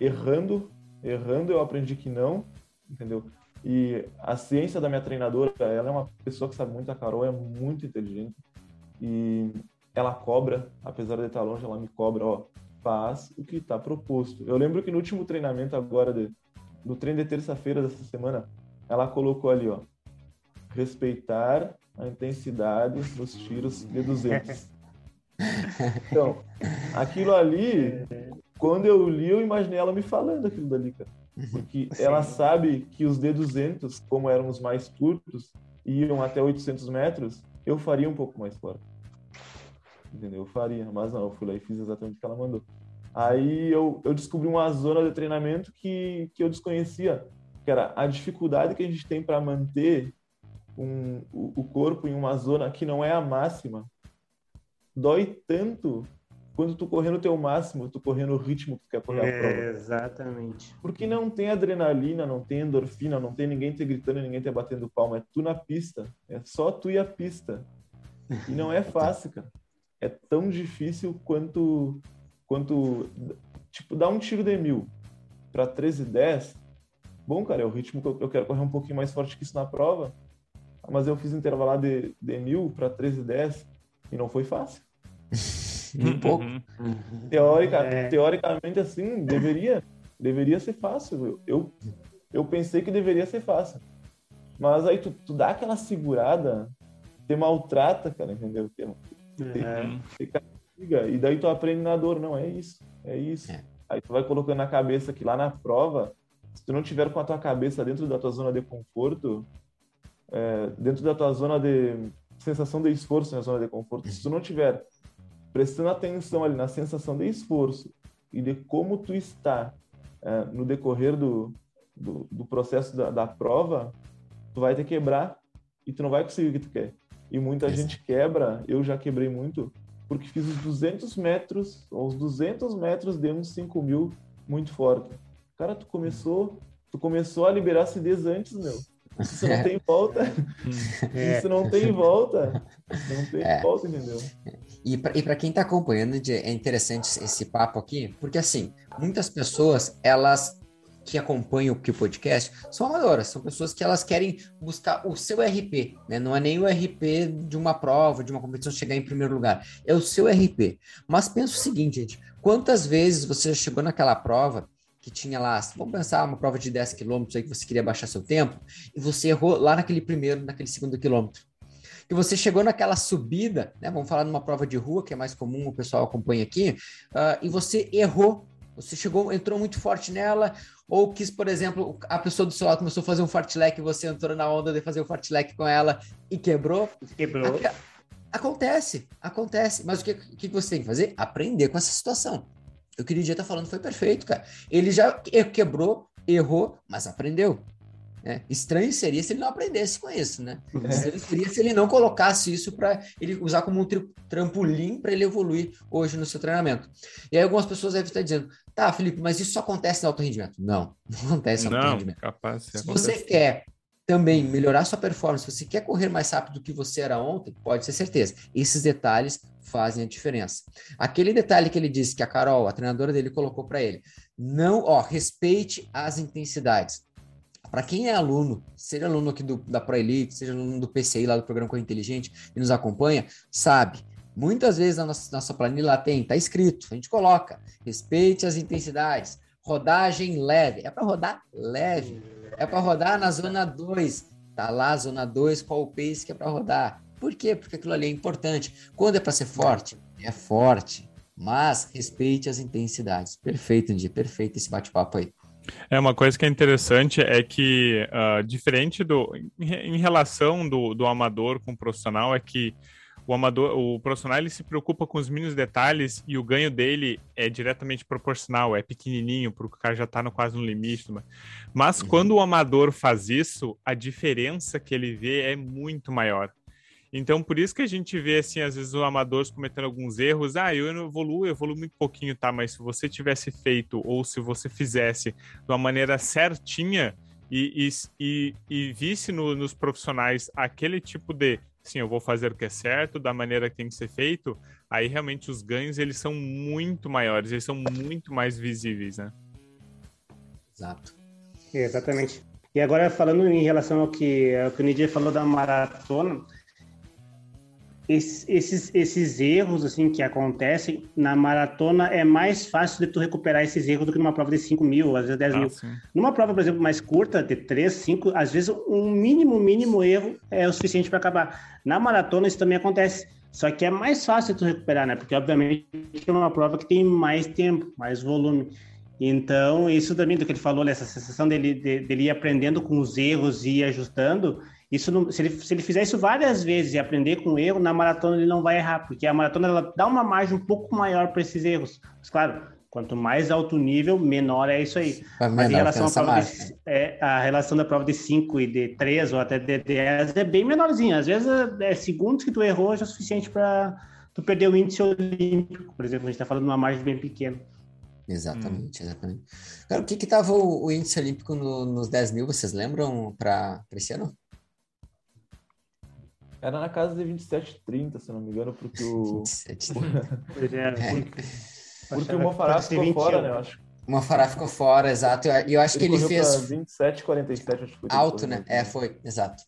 errando, errando, eu aprendi que não, entendeu? E a ciência da minha treinadora, ela é uma pessoa que sabe muito, a Carol é muito inteligente, e ela cobra, apesar de estar longe, ela me cobra, ó, faz o que está proposto. Eu lembro que no último treinamento agora, de, no treino de terça-feira dessa semana, ela colocou ali, ó, respeitar a intensidade dos tiros de 200. Então, aquilo ali, quando eu li, eu imaginei ela me falando aquilo dali, cara. Porque Sim. ela sabe que os D200, como eram os mais curtos, iam até 800 metros, eu faria um pouco mais forte. Entendeu? Eu faria, mas não, eu fui lá e fiz exatamente o que ela mandou. Aí eu, eu descobri uma zona de treinamento que, que eu desconhecia, que era a dificuldade que a gente tem para manter um, o, o corpo em uma zona que não é a máxima. Dói tanto quando tu correr no teu máximo, tu correr no ritmo que tu quer correr é, a prova. Exatamente. Porque não tem adrenalina, não tem endorfina, não tem ninguém te gritando, ninguém te batendo palma. É tu na pista. É só tu e a pista. E não é fácil, cara. É tão difícil quanto, quanto tipo, dar um tiro de mil para 13 10 bom, cara, é o ritmo que eu, eu, quero correr um pouquinho mais forte que isso na prova. Mas eu fiz intervalar de, de mil para 13 10 e não foi fácil. um pouco. Teórica, é. Teoricamente, assim, deveria, deveria ser fácil. Eu, eu pensei que deveria ser fácil. Mas aí tu, tu dá aquela segurada, te maltrata, cara, entendeu? Te, é. te e daí tu aprende na dor. Não, é isso, é isso. É. Aí tu vai colocando na cabeça que lá na prova se tu não tiver com a tua cabeça dentro da tua zona de conforto, é, dentro da tua zona de sensação de esforço na zona de conforto, se tu não tiver prestando atenção ali na sensação de esforço e de como tu está é, no decorrer do, do, do processo da, da, prova, tu vai te quebrar e tu não vai conseguir o que tu quer. E muita gente quebra, eu já quebrei muito, porque fiz os 200 metros, ou os 200 metros de uns 5 mil muito forte. Cara, tu começou, tu começou a liberar acidez antes, meu. Isso não tem volta. É. Isso não tem volta. Não tem é. volta, entendeu? E para quem está acompanhando, é interessante esse papo aqui, porque assim, muitas pessoas, elas que acompanham o que podcast são amadoras, são pessoas que elas querem buscar o seu RP, né? Não é nem o RP de uma prova, de uma competição chegar em primeiro lugar, é o seu RP. Mas pensa o seguinte, gente, quantas vezes você chegou naquela prova que tinha lá, vamos pensar uma prova de 10 quilômetros aí que você queria baixar seu tempo, e você errou lá naquele primeiro, naquele segundo quilômetro. E você chegou naquela subida, né? Vamos falar numa prova de rua, que é mais comum, o pessoal acompanha aqui, uh, e você errou. Você chegou, entrou muito forte nela, ou quis, por exemplo, a pessoa do seu lado começou a fazer um fartlek e você entrou na onda de fazer o fartlek com ela e quebrou. Quebrou. Acontece, acontece. Mas o que, o que você tem que fazer? Aprender com essa situação. O que o DJ tá falando foi perfeito, cara. Ele já quebrou, errou, mas aprendeu. É, estranho seria se ele não aprendesse com isso, né? É. Estranho seria se ele não colocasse isso para ele usar como um trampolim para ele evoluir hoje no seu treinamento. E aí algumas pessoas devem estar dizendo, tá, Felipe, mas isso só acontece no alto rendimento. Não, não acontece no não, alto rendimento. Capaz, se você quer também melhorar sua performance, se você quer correr mais rápido do que você era ontem, pode ter certeza. Esses detalhes fazem a diferença. Aquele detalhe que ele disse que a Carol, a treinadora dele, colocou para ele: não, ó, respeite as intensidades. Para quem é aluno, seja aluno aqui do, da ProElite, seja aluno do PCI, lá do Programa Corrida Inteligente, e nos acompanha, sabe, muitas vezes na nossa, nossa planilha tem, tá escrito, a gente coloca, respeite as intensidades, rodagem leve, é para rodar leve, é para rodar na zona 2. Tá lá, zona 2, qual o pace que é para rodar. Por quê? Porque aquilo ali é importante. Quando é para ser forte, é forte. Mas respeite as intensidades. Perfeito, Andy. Perfeito esse bate-papo aí. É uma coisa que é interessante é que, uh, diferente do. Em relação do, do amador com o profissional, é que o amador, o profissional ele se preocupa com os mínimos detalhes e o ganho dele é diretamente proporcional, é pequenininho, porque o cara já tá no, quase no limite. Mas uhum. quando o amador faz isso, a diferença que ele vê é muito maior. Então, por isso que a gente vê, assim, às vezes o amador cometendo alguns erros. Ah, eu evoluo, eu evoluo muito pouquinho, tá? Mas se você tivesse feito, ou se você fizesse de uma maneira certinha e, e, e, e visse no, nos profissionais aquele tipo de, sim, eu vou fazer o que é certo, da maneira que tem que ser feito, aí realmente os ganhos, eles são muito maiores, eles são muito mais visíveis, né? Exato. Exatamente. E agora, falando em relação ao que, ao que o Nidia falou da maratona, esses, esses erros assim que acontecem na maratona é mais fácil de tu recuperar esses erros do que numa prova de 5 mil, às vezes 10 ah, mil. Sim. Numa prova, por exemplo, mais curta, de 3, 5, às vezes um mínimo, mínimo erro é o suficiente para acabar. Na maratona isso também acontece. Só que é mais fácil tu recuperar, né? Porque, obviamente, é uma prova que tem mais tempo, mais volume. Então, isso também do que ele falou, essa sensação dele, dele ir aprendendo com os erros e ir ajustando, isso não, se, ele, se ele fizer isso várias vezes e aprender com o erro, na maratona ele não vai errar, porque a maratona ela dá uma margem um pouco maior para esses erros. Mas, claro, quanto mais alto nível, menor é isso aí. Mas, Mas em relação à prova de, é, a relação da prova de 5 e de 3 ou até de 10 é bem menorzinha. Às vezes é, é segundos que tu errou já é suficiente para tu perder o índice olímpico, por exemplo, a gente está falando de uma margem bem pequena. Exatamente, hum. exatamente. Cara, o que estava o, o, índice olímpico no, nos 10 mil, vocês lembram, para esse ano? Era na casa de 27,30, se não me engano, porque o. 27,30. É, porque o Mofará ficou fora, né? Eu acho. O Mofará ficou fora, exato. E eu, acho ele que ele fez. 27,47, acho que foi. Alto, né? É, foi, exato.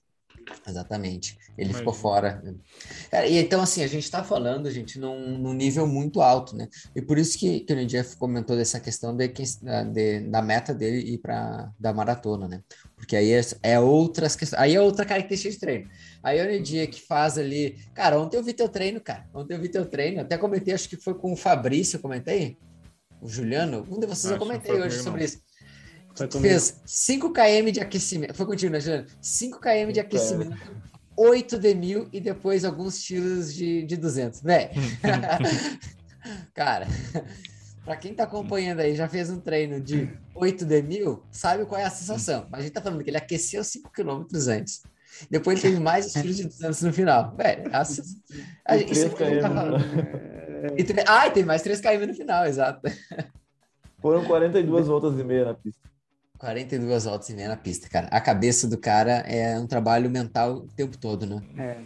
Exatamente. Ele ficou fora. É, e então, assim, a gente está falando, gente, num, num, nível muito alto, né? E por isso que, que o Jeff comentou dessa questão de, de, da meta dele ir para da maratona, né? Porque aí é, é, outras questões. Aí é outra característica de treino. Aí o dia que faz ali. Cara, ontem eu vi teu treino, cara. Ontem eu vi teu treino. Até comentei, acho que foi com o Fabrício, eu comentei. O Juliano. Um de vocês acho eu comentei hoje sobre isso. Fez 5 km de aquecimento. Foi contigo, né, Juliano? 5 km de aquecimento, 8 de mil e depois alguns tiros de, de 200. Véi. Cara, para quem tá acompanhando aí, já fez um treino de 8 de mil, sabe qual é a sensação. Mas a gente tá falando que ele aqueceu 5 km antes. Depois ele teve mais os tiros de 200 no final. Velho, a, a, isso é que tá falando. E, ah, e tem mais 3 km no final, exato. Foram 42 voltas e meia na pista. 42 voltas e meia na pista, cara. A cabeça do cara é um trabalho mental o tempo todo, né? É,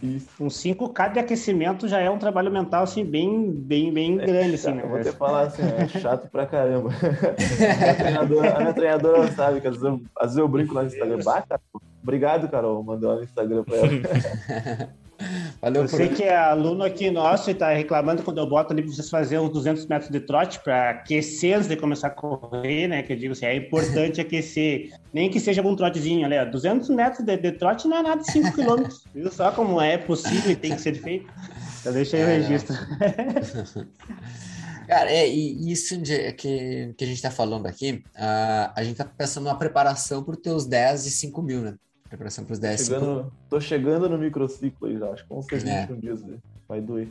um 5K de aquecimento já é um trabalho mental, assim, bem, bem, bem é, grande, assim, né? Vou te falar assim, é chato pra caramba. a, minha treinadora, a minha treinadora sabe que às vezes eu, às vezes eu brinco lá no Instagram. Bata, obrigado, Carol, mandou lá no Instagram pra ela. Valeu eu sei que é aluno aqui nosso e está reclamando quando eu boto ali para vocês fazerem uns 200 metros de trote para aquecer antes de começar a correr, né? Que eu digo assim, é importante aquecer, nem que seja um trotezinho ó. 200 metros de, de trote não é nada de 5 km, viu só como é possível e tem que ser feito? Então deixa aí o é, registro. Cara, é, e isso que, que a gente está falando aqui, uh, a gente está pensando numa preparação para os teus 10 e 5 mil, né? Preparação para os 10 chegando, Tô chegando no microciclo aí já, acho que ser 21 é. dias. Vai doer.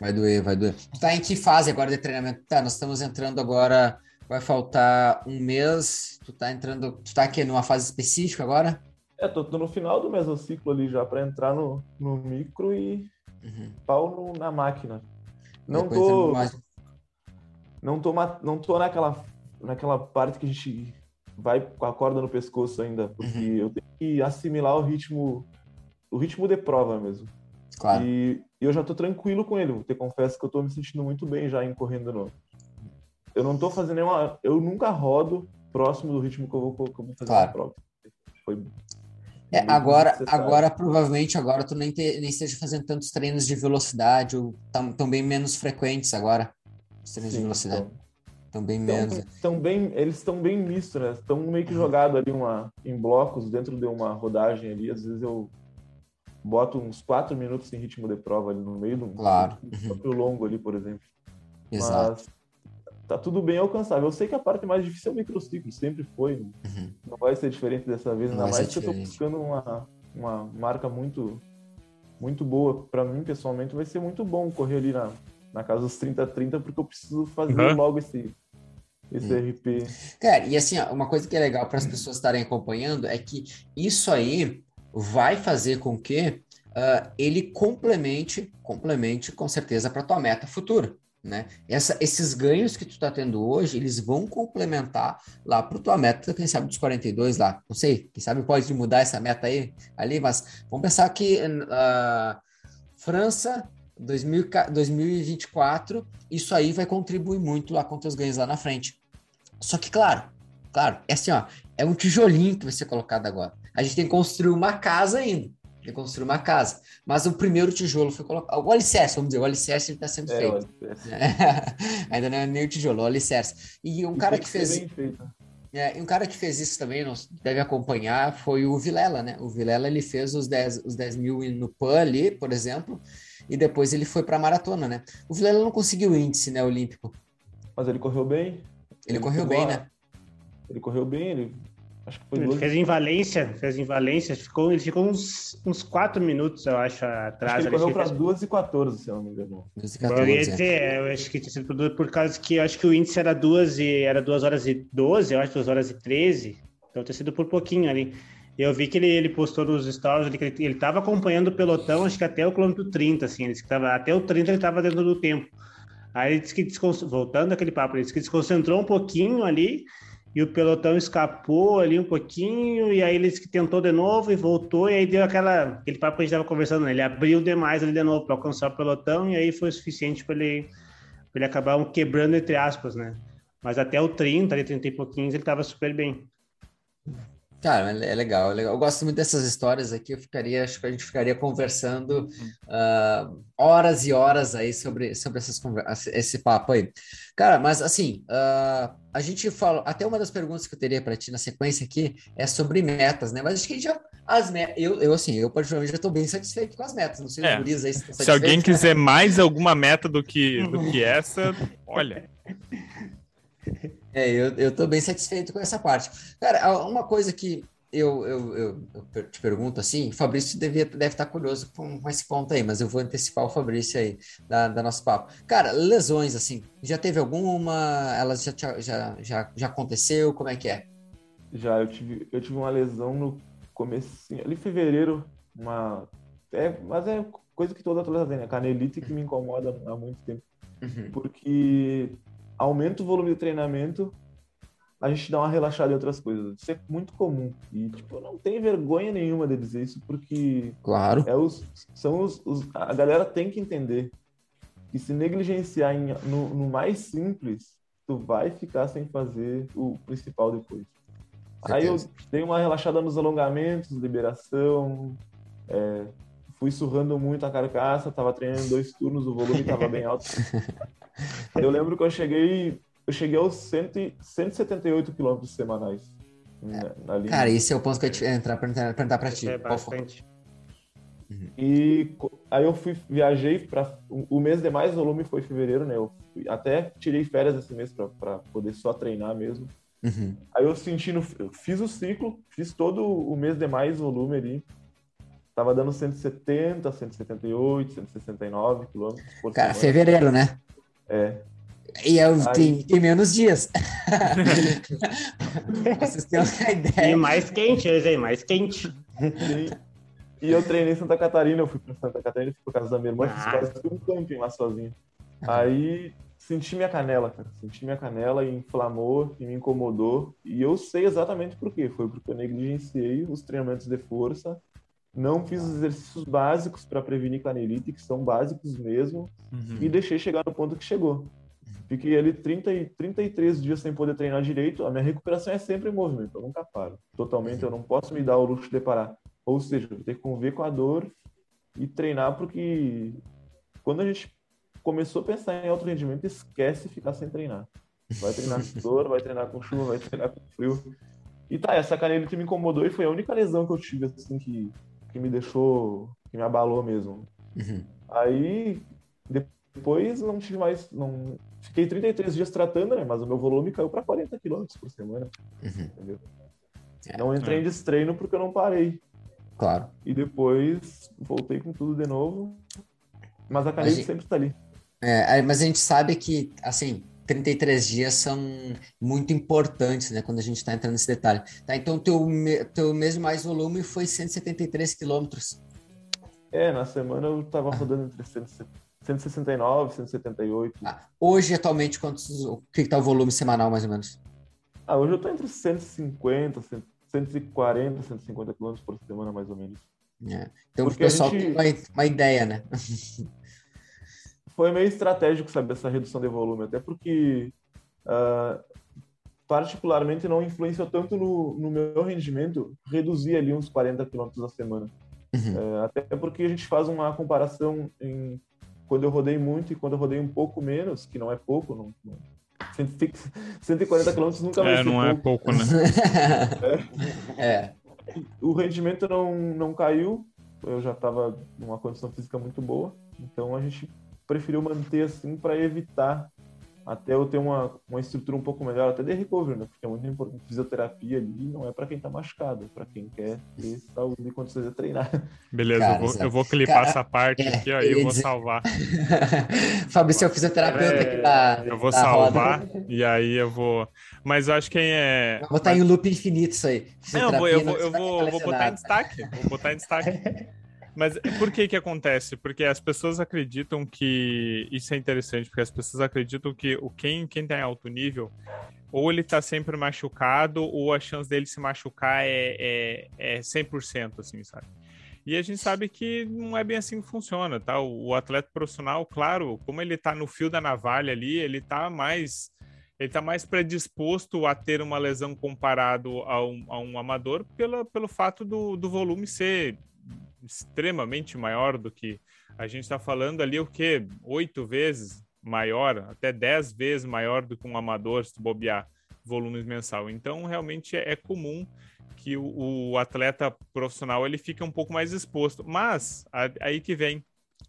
Vai doer, vai doer. Tu tá em que fase agora de treinamento? Tá, nós estamos entrando agora, vai faltar um mês, tu tá entrando, tu tá aqui numa fase específica agora? É, tô, tô no final do mesociclo ali já para entrar no, no micro e uhum. pau no, na máquina. Não Depois tô... Não tô, não tô naquela, naquela parte que a gente vai com a corda no pescoço ainda, porque uhum. eu tenho que assimilar o ritmo, o ritmo de prova mesmo. Claro. E, eu já tô tranquilo com ele, te confesso que eu tô me sentindo muito bem já em correndo no. Eu não tô fazendo nenhuma. Eu nunca rodo próximo do ritmo que eu vou, que eu vou fazer claro. na prova. Foi. É, agora, agora, provavelmente, agora tu nem, te, nem esteja fazendo tantos treinos de velocidade, ou tão, bem menos frequentes agora, os treinos Sim, de velocidade. Então. Estão bem menos. Estão bem, eles estão bem mistos, né? Estão meio que jogados ali uma, em blocos dentro de uma rodagem ali. Às vezes eu boto uns quatro minutos em ritmo de prova ali no meio do claro. próprio longo ali, por exemplo. Exato. Mas tá tudo bem alcançável. Eu sei que a parte mais difícil é o microciclo, sempre foi. Uhum. Não vai ser diferente dessa vez, ainda mais que eu tô buscando uma, uma marca muito muito boa. Para mim, pessoalmente, vai ser muito bom correr ali na, na casa dos 30-30, porque eu preciso fazer uhum. logo esse, esse hum. RP. Cara, e assim, uma coisa que é legal para as pessoas estarem acompanhando é que isso aí vai fazer com que uh, ele complemente, complemente com certeza para tua meta futura. Né? Essa, esses ganhos que tu está tendo hoje, eles vão complementar lá para tua meta, quem sabe dos 42 lá. Não sei, quem sabe pode mudar essa meta aí, ali, mas vamos pensar que uh, França 2000, 2024, isso aí vai contribuir muito lá com teus ganhos lá na frente. Só que, claro, claro, é assim, ó, é um tijolinho que vai ser colocado agora. A gente tem que construir uma casa ainda de construir uma casa. Mas o primeiro tijolo foi colocado. O alicerce, vamos dizer, o alicerce está sendo é, feito. Ainda não é nem o tijolo, o alicerce. E um e cara que, que fez. É, e um cara que fez isso também, deve acompanhar, foi o Vilela, né? O Vilela ele fez os 10, os 10 mil no PAN ali, por exemplo, e depois ele foi para a maratona, né? O Vilela não conseguiu o índice né, olímpico. Mas ele correu bem. Ele, ele correu bem, a... né? Ele correu bem, ele Acho que foi ele fez em Valência, fez em Valência, ficou, ele ficou uns, uns 4 minutos, eu acho, atrás. Acho que ele correu para fez... 2 e 14, se eu não me engano. 2 e 14, eu ia dizer, é. eu acho que tinha sido por, por causa que eu acho que o índice era 2 e era 2 horas e 12, eu acho 2 horas e 13, então tinha sido por pouquinho ali. Eu vi que ele, ele postou nos stories ali, que ele, ele tava acompanhando o pelotão, acho que até o quilômetro 30, assim, ele disse tava, até o 30 ele estava dentro do tempo. Aí ele disse que, voltando aquele papo, ele disse que desconcentrou um pouquinho ali, e o pelotão escapou ali um pouquinho, e aí ele que tentou de novo e voltou, e aí deu aquela, aquele papo que a gente estava conversando, né? ele abriu demais ali de novo para alcançar o pelotão, e aí foi o suficiente para ele, ele acabar quebrando, entre aspas, né? Mas até o 30, ali 30 e pouquinhos, ele estava super bem. Cara, é legal, é legal. Eu gosto muito dessas histórias aqui. Eu ficaria, acho que a gente ficaria conversando uh, horas e horas aí sobre, sobre essas esse papo aí. Cara, mas assim, uh, a gente fala. Até uma das perguntas que eu teria para ti na sequência aqui é sobre metas, né? Mas acho que a gente já. As metas, eu, eu, assim, eu particularmente já estou bem satisfeito com as metas. Não sei é. os aí se Se alguém quiser mais alguma meta do que, do que essa, olha. É, eu, eu tô bem satisfeito com essa parte. Cara, uma coisa que eu, eu, eu, eu te pergunto assim, Fabrício deve, deve estar curioso com, com esse ponto aí, mas eu vou antecipar o Fabrício aí da, da nosso papo. Cara, lesões, assim, já teve alguma? Elas já, já, já, já aconteceu? Como é que é? Já, eu tive, eu tive uma lesão no começo, ali em fevereiro, uma. É, mas é coisa que toda atleta tem, né? Canelite que me incomoda há muito tempo. Uhum. Porque aumenta o volume de treinamento, a gente dá uma relaxada em outras coisas. Isso é muito comum. E, tipo, não tem vergonha nenhuma de dizer isso, porque. Claro. É os, são os, os a galera tem que entender que se negligenciar em, no, no, mais simples, tu vai ficar sem fazer o principal depois. Aí eu dei uma relaxada nos alongamentos, liberação, é, fui surrando muito a carcaça, tava treinando dois turnos, o volume tava bem alto. Eu lembro que eu cheguei, eu cheguei aos 100, 178 quilômetros semanais. Na, na linha. Cara, esse é o ponto que eu ia entrar para perguntar para ti. É bastante. Uhum. E aí eu fui, viajei para o mês de mais volume foi fevereiro, né? Eu fui, até tirei férias esse mês para poder só treinar mesmo. Uhum. Aí eu senti, no, eu fiz o ciclo, fiz todo o mês de mais volume ali. Tava dando 170, 178, 169 quilômetros por Cara, semana. fevereiro, né? É. E eu, Aí... tem, tem menos dias. Vocês têm uma ideia. E mais quente, aí, mais quente. E, e eu treinei em Santa Catarina, eu fui para Santa Catarina, fui para casa da minha irmã, ah. fiz quase um camping lá sozinho. Aí senti minha canela, cara. Senti minha canela e inflamou e me incomodou. E eu sei exatamente por quê. Foi porque eu negligenciei os treinamentos de força não fiz os exercícios básicos para prevenir canelite, que são básicos mesmo, uhum. e deixei chegar no ponto que chegou. Fiquei ali 30 e 33 dias sem poder treinar direito. A minha recuperação é sempre em movimento, eu nunca paro. Totalmente, eu não posso me dar o luxo de parar. Ou seja, eu tenho que conviver com a dor e treinar, porque quando a gente começou a pensar em alto rendimento, esquece ficar sem treinar. Vai treinar com dor, vai treinar com chuva, vai treinar com frio. E tá, essa canelite me incomodou e foi a única lesão que eu tive, assim, que que me deixou, que me abalou mesmo. Uhum. Aí, depois não tive mais, não fiquei 33 dias tratando, né? Mas o meu volume caiu para 40 km por semana, uhum. entendeu? É. Não entrei em é. destreino porque eu não parei. Claro. E depois voltei com tudo de novo. Mas a caneta gente... sempre está ali. É, mas a gente sabe que, assim, 33 dias são muito importantes, né? Quando a gente está entrando nesse detalhe. Tá, então, teu, teu mês de mais volume foi 173 quilômetros. É, na semana eu estava rodando entre 169 e 178. Ah, hoje, atualmente, quantos, o que está o volume semanal, mais ou menos? Ah, hoje eu estou entre 150, 140, 150 quilômetros por semana, mais ou menos. É. Então, Porque o pessoal gente... tem uma, uma ideia, né? foi meio estratégico, saber essa redução de volume, até porque uh, particularmente não influenciou tanto no, no, meu rendimento reduzir ali uns 40 quilômetros a semana. Uhum. Uh, até porque a gente faz uma comparação em quando eu rodei muito e quando eu rodei um pouco menos, que não é pouco, não, não 140 quilômetros nunca vai é, não é pouco. é pouco, né? é. é. O rendimento não, não caiu, eu já estava numa condição física muito boa, então a gente preferiu manter assim para evitar até eu ter uma, uma estrutura um pouco melhor, até de recovery, né? Porque é muito importante. Fisioterapia ali não é para quem tá machucado, é para quem quer ter saúde e condições de treinar. Beleza, Cara, eu, vou, eu vou clipar cara, essa parte é, aqui, aí eu vou salvar. Fabrício é o fisioterapeuta é, aqui da. Eu vou salvar roda. e aí eu vou. Mas eu acho que quem é. Vou botar em loop infinito isso aí. Não, eu vou, eu vou, eu vou, vou botar em destaque. Vou botar em destaque. Mas por que que acontece? Porque as pessoas acreditam que isso é interessante, porque as pessoas acreditam que o quem quem tá em alto nível ou ele tá sempre machucado ou a chance dele se machucar é, é, é 100%, assim, sabe? E a gente sabe que não é bem assim que funciona, tá? O, o atleta profissional, claro, como ele tá no fio da navalha ali, ele tá mais ele está mais predisposto a ter uma lesão comparado a um, a um amador pela, pelo fato do, do volume ser extremamente maior do que a gente está falando ali, o que? Oito vezes maior, até dez vezes maior do que um amador, se bobear volumes mensal. Então, realmente é, é comum que o, o, atleta profissional ele fique um pouco mais exposto. Mas, a, aí que vem,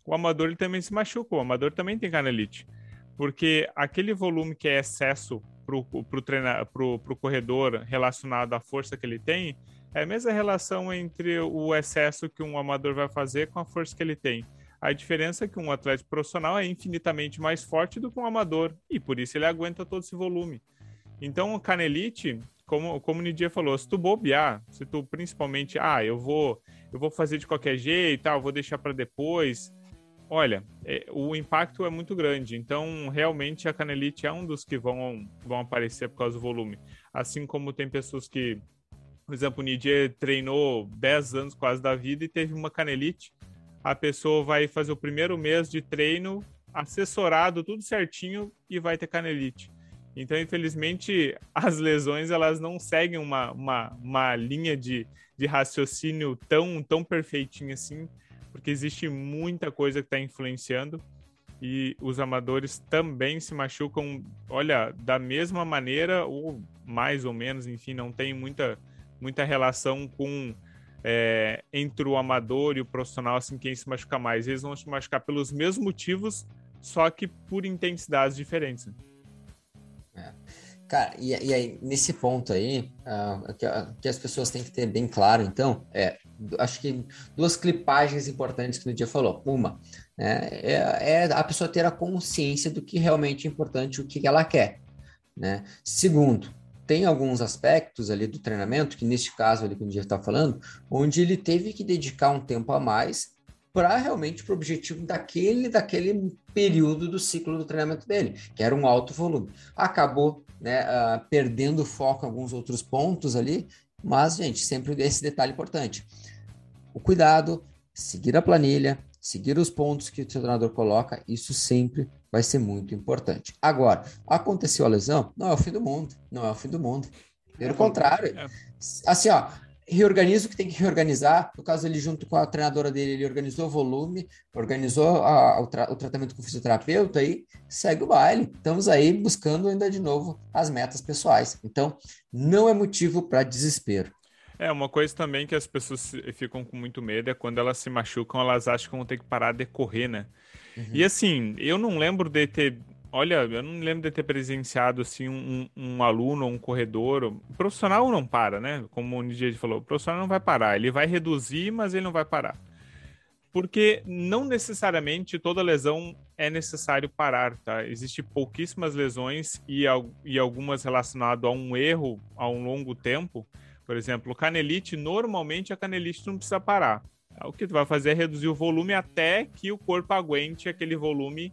o amador ele também se machuca, o amador também tem canelite. Porque aquele volume que é excesso para o corredor relacionado à força que ele tem, é a mesma relação entre o excesso que um amador vai fazer com a força que ele tem. A diferença é que um atleta profissional é infinitamente mais forte do que um amador e por isso ele aguenta todo esse volume. Então, o canelite, como, como o Nidia falou, se tu bobear, se tu principalmente, ah, eu vou, eu vou fazer de qualquer jeito, ah, eu vou deixar para depois. Olha, é, o impacto é muito grande. Então, realmente, a canelite é um dos que vão, vão aparecer por causa do volume. Assim como tem pessoas que por exemplo, o Nidia treinou 10 anos quase da vida e teve uma canelite. A pessoa vai fazer o primeiro mês de treino assessorado, tudo certinho, e vai ter canelite. Então, infelizmente, as lesões elas não seguem uma, uma, uma linha de, de raciocínio tão, tão perfeitinha assim, porque existe muita coisa que está influenciando e os amadores também se machucam, olha, da mesma maneira ou mais ou menos, enfim, não tem muita muita relação com é, entre o amador e o profissional, assim, quem se machuca mais. Eles vão se machucar pelos mesmos motivos, só que por intensidades diferentes. Né? É. Cara, e, e, aí, nesse ponto aí, uh, que, uh, que, as pessoas têm que ter bem claro, então, é, acho que duas clipagens importantes que o dia falou. Uma, né, é, é, a pessoa ter a consciência do que realmente é importante, o que ela quer. Né? Segundo, tem alguns aspectos ali do treinamento, que neste caso ali que o dia está falando, onde ele teve que dedicar um tempo a mais para realmente para o objetivo daquele, daquele período do ciclo do treinamento dele, que era um alto volume. Acabou né, uh, perdendo foco em alguns outros pontos ali, mas, gente, sempre esse detalhe importante. O cuidado, seguir a planilha, seguir os pontos que o treinador coloca, isso sempre vai ser muito importante. Agora, aconteceu a lesão, não é o fim do mundo, não é o fim do mundo. Pelo é, contrário, é. assim, ó, reorganiza o que tem que reorganizar. No caso, ele, junto com a treinadora dele, ele organizou o volume, organizou a, o, tra o, tratamento com o fisioterapeuta e segue o baile. Estamos aí buscando ainda de novo as metas pessoais. Então, não é motivo para desespero. É, uma coisa também que as pessoas ficam com muito medo é quando elas se machucam, elas acham que vão ter que parar de correr, né? Uhum. E assim, eu não lembro de ter olha, eu não lembro de ter presenciado assim um, um aluno um corredor. O profissional não para, né? Como o Nidia falou, o profissional não vai parar. Ele vai reduzir, mas ele não vai parar. Porque não necessariamente toda lesão é necessário parar, tá? Existem pouquíssimas lesões e, e algumas relacionadas a um erro a um longo tempo. Por exemplo, canelite, normalmente a canelite não precisa parar. O que tu vai fazer é reduzir o volume até que o corpo aguente aquele volume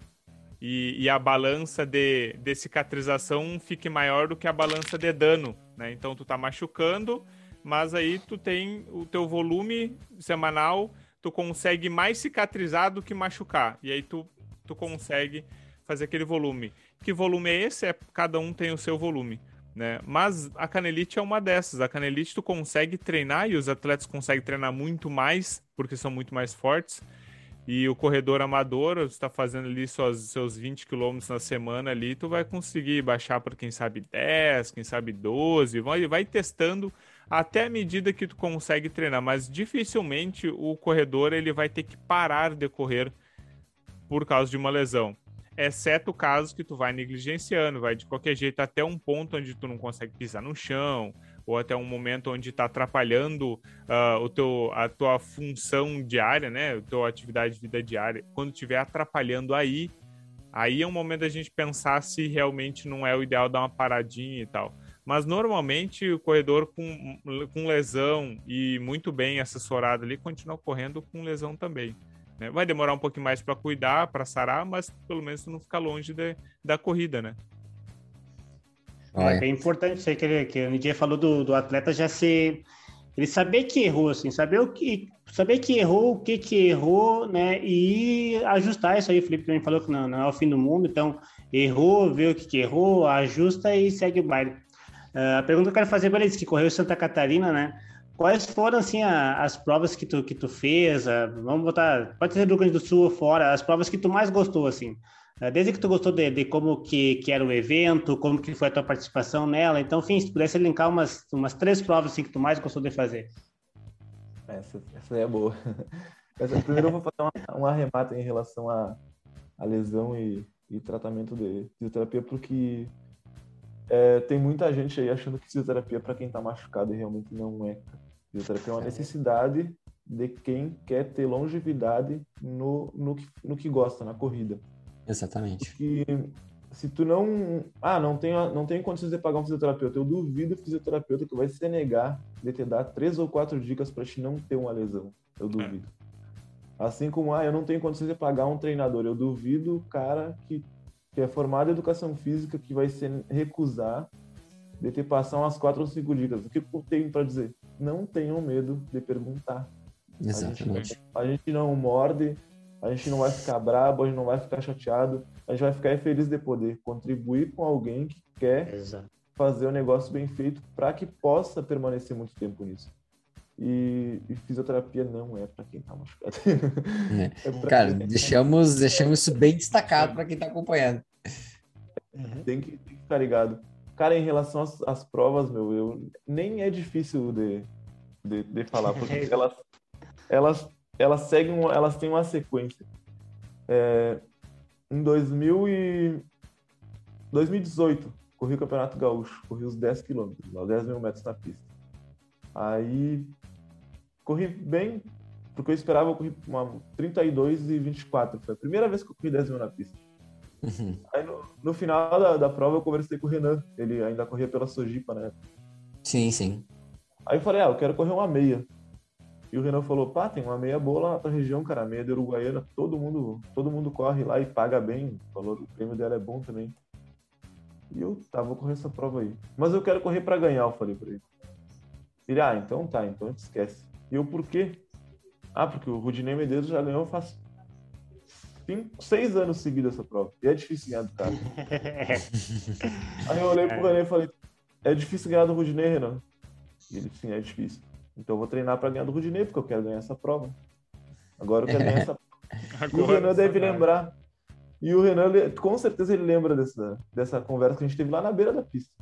e, e, a balança de, de cicatrização fique maior do que a balança de dano, né? Então tu tá machucando, mas aí tu tem o teu volume semanal, tu consegue mais cicatrizar do que machucar. E aí tu, tu consegue fazer aquele volume. Que volume é esse? É, cada um tem o seu volume. Né? Mas a canelite é uma dessas. A canelite tu consegue treinar e os atletas conseguem treinar muito mais porque são muito mais fortes. E o corredor amador, está fazendo ali suas, seus 20 quilômetros na semana ali, tu vai conseguir baixar para quem sabe 10, quem sabe 12, vai, vai testando até a medida que tu consegue treinar, mas dificilmente o corredor ele vai ter que parar de correr por causa de uma lesão. Exceto o caso que tu vai negligenciando, vai de qualquer jeito até um ponto onde tu não consegue pisar no chão, ou até um momento onde está atrapalhando uh, o teu, a tua função diária, né? A tua atividade de vida diária. Quando estiver atrapalhando aí, aí é um momento da gente pensar se realmente não é o ideal dar uma paradinha e tal. Mas normalmente o corredor com, com lesão e muito bem assessorado ali continua correndo com lesão também. Né? Vai demorar um pouquinho mais para cuidar, para sarar, mas pelo menos não ficar longe de, da corrida, né? É bem importante isso aí que, ele, que o Nidia falou do, do atleta já ser. Ele saber que errou, assim, saber o que. Saber que errou, o que que errou, né? E ajustar isso aí. O Felipe também falou que não, não é o fim do mundo, então errou, vê o que, que errou, ajusta e segue o baile. Uh, a pergunta que eu quero fazer para eles, que correu em Santa Catarina, né? Quais foram, assim, a, as provas que tu, que tu fez? A, vamos botar, pode ser do Rio Grande do Sul ou fora, as provas que tu mais gostou, assim. É, desde que tu gostou de, de como que, que, era o evento, como que foi a tua participação nela, então, enfim, se tu pudesse linkar umas, umas três provas assim, que tu mais gostou de fazer. Essa, essa é boa. Essa, primeiro eu vou fazer um arremate em relação à a, a, lesão e, e, tratamento de fisioterapia, porque é, tem muita gente aí achando que fisioterapia é para quem está machucado e realmente não é. Fisioterapia é uma necessidade de quem quer ter longevidade no, no, que, no que gosta, na corrida. Exatamente. Porque se tu não. Ah, não tenho, não tenho condições de pagar um fisioterapeuta. Eu duvido o fisioterapeuta que vai se negar de te dar três ou quatro dicas para te não ter uma lesão. Eu duvido. É. Assim como, ah, eu não tenho condições de pagar um treinador. Eu duvido o cara que, que é formado em educação física que vai se recusar de te passar umas quatro ou cinco dicas. O que eu tenho para dizer? Não tenham medo de perguntar. Exatamente. A gente, a gente não morde, a gente não vai ficar brabo, a gente não vai ficar chateado, a gente vai ficar feliz de poder contribuir com alguém que quer Exato. fazer o um negócio bem feito para que possa permanecer muito tempo nisso. E, e fisioterapia não é para quem está machucado. É. é Cara, quem... deixamos, deixamos isso bem destacado para quem está acompanhando. Uhum. Tem, que, tem que ficar ligado. Cara, em relação às, às provas, meu, eu, nem é difícil de, de, de falar, porque elas, elas elas seguem, elas têm uma sequência. É, em 2000 e 2018, corri o Campeonato Gaúcho, corri os 10 quilômetros, os 10 mil metros na pista. Aí corri bem, porque eu esperava eu correr uma 32 e 24. Foi a primeira vez que eu corri 10 mil na pista. Uhum. Aí no, no final da, da, prova eu conversei com o Renan, ele ainda corria pela Sojipa, né? Sim, sim. Aí eu falei, ah, eu quero correr uma meia. E o Renan falou, pá, tem uma meia boa lá na tua região, cara, meia de Uruguaiana, todo mundo, todo mundo corre lá e paga bem. O prêmio dela é bom também. E eu, tá, vou correr essa prova aí. Mas eu quero correr para ganhar, eu falei pra ele. Ele, ah, então tá, então a gente esquece. E eu, por quê? Ah, porque o Rudinei Medeiros já ganhou faz cinco, seis anos seguidos essa prova. E é difícil ganhar do cara. aí eu olhei pro Renan e falei, é difícil ganhar do Rudinei, Renan? E ele, sim, é difícil. Então eu vou treinar para ganhar do Rudinei, porque eu quero ganhar essa prova. Agora eu quero ganhar essa prova. E o Renan deve lembrar. E o Renan, com certeza, ele lembra dessa, dessa conversa que a gente teve lá na beira da pista.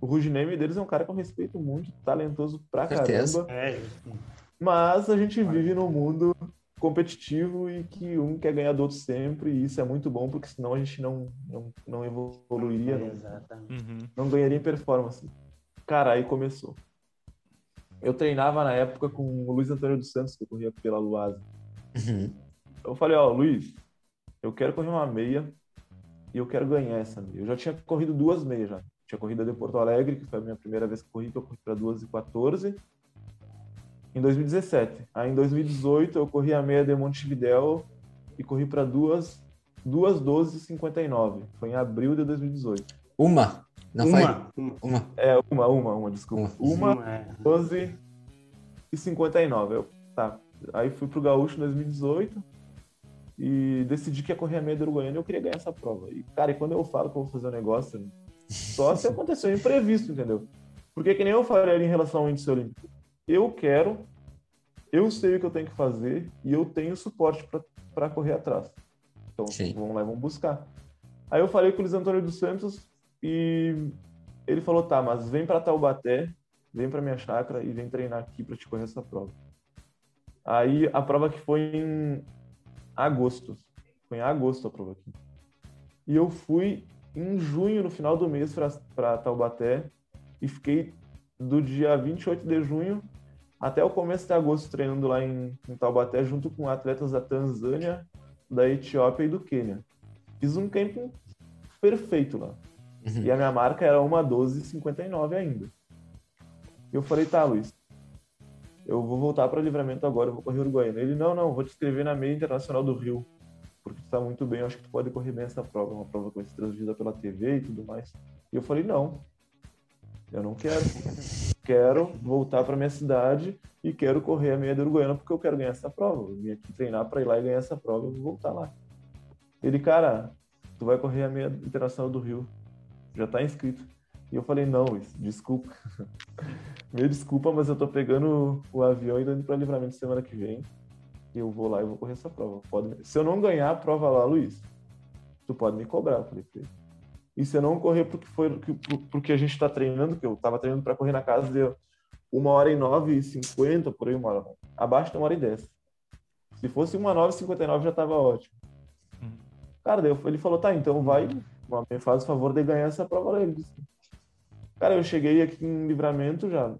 O Rudinei deles é um cara com respeito muito talentoso pra caramba. É. Mas a gente vive num mundo competitivo e que um quer ganhar do outro sempre, e isso é muito bom, porque senão a gente não, não, não evoluiria, não, Uhum. não ganharia em performance. Cara, aí começou. Eu treinava na época com o Luiz Antônio dos Santos, que eu corria pela Luasa. Uhum. Eu falei, ó, Luiz, eu quero correr uma meia e eu quero ganhar essa meia. Eu já tinha corrido duas meias já. Tinha corrido a de Porto Alegre, que foi a minha primeira vez que corri, que eu corri para 2 e 14 em 2017. Aí em 2018 eu corri a meia de Montevidéu e corri para duas, duas 12 e 59. Foi em abril de 2018. Uma. Não foi? uma, uma. Uma. É, uma, uma, uma, desculpa. Uma, Uma, é. 12 e 59. Eu, tá. Aí fui pro Gaúcho em 2018 e decidi que ia correr a meia do Uruguaiana e eu queria ganhar essa prova. E, cara, e quando eu falo que eu vou fazer um negócio, só se acontecer um imprevisto, entendeu? Porque que nem eu falei ali em relação ao índice olímpico. Eu quero, eu sei o que eu tenho que fazer e eu tenho suporte para correr atrás. Então, Sim. vamos lá e vamos buscar. Aí eu falei com o Luiz Antônio dos Santos e ele falou, tá, mas vem para Taubaté, vem para minha chácara e vem treinar aqui para te correr essa prova. Aí a prova que foi em agosto, foi em agosto a prova aqui. E eu fui em junho, no final do mês, para Taubaté e fiquei do dia 28 de junho até o começo de agosto treinando lá em, em Taubaté junto com atletas da Tanzânia, da Etiópia e do Quênia. Fiz um camping perfeito lá. Uhum. E a minha marca era uma 12,59 ainda. E eu falei, tá, Luiz, eu vou voltar para livramento agora, eu vou correr Uruguaiana. Ele, não, não, vou te escrever na meia internacional do Rio, porque tu tá muito bem, eu acho que tu pode correr bem essa prova, uma prova que vai ser transmitida pela TV e tudo mais. E eu falei, não, eu não quero. Quero voltar para minha cidade e quero correr a meia da Uruguaiana porque eu quero ganhar essa prova. Eu vim aqui treinar para ir lá e ganhar essa prova, eu vou voltar lá. Ele, cara, tu vai correr a meia internacional do Rio. Já tá inscrito. E eu falei, não, Luiz, desculpa. Me desculpa, mas eu tô pegando o avião e indo pra livramento semana que vem. E eu vou lá e vou correr essa prova. Pode... Se eu não ganhar a prova lá, Luiz, tu pode me cobrar. Eu falei. E se eu não correr porque foi porque a gente tá treinando, que eu tava treinando para correr na casa de uma hora e nove e cinquenta, por aí uma hora. Abaixo de uma hora e dez. Se fosse uma nove e cinquenta e nove já tava ótimo. Cara, daí ele falou, tá, então vai, me faz o favor de ganhar essa prova. Ele disse, Cara, eu cheguei aqui em Livramento já.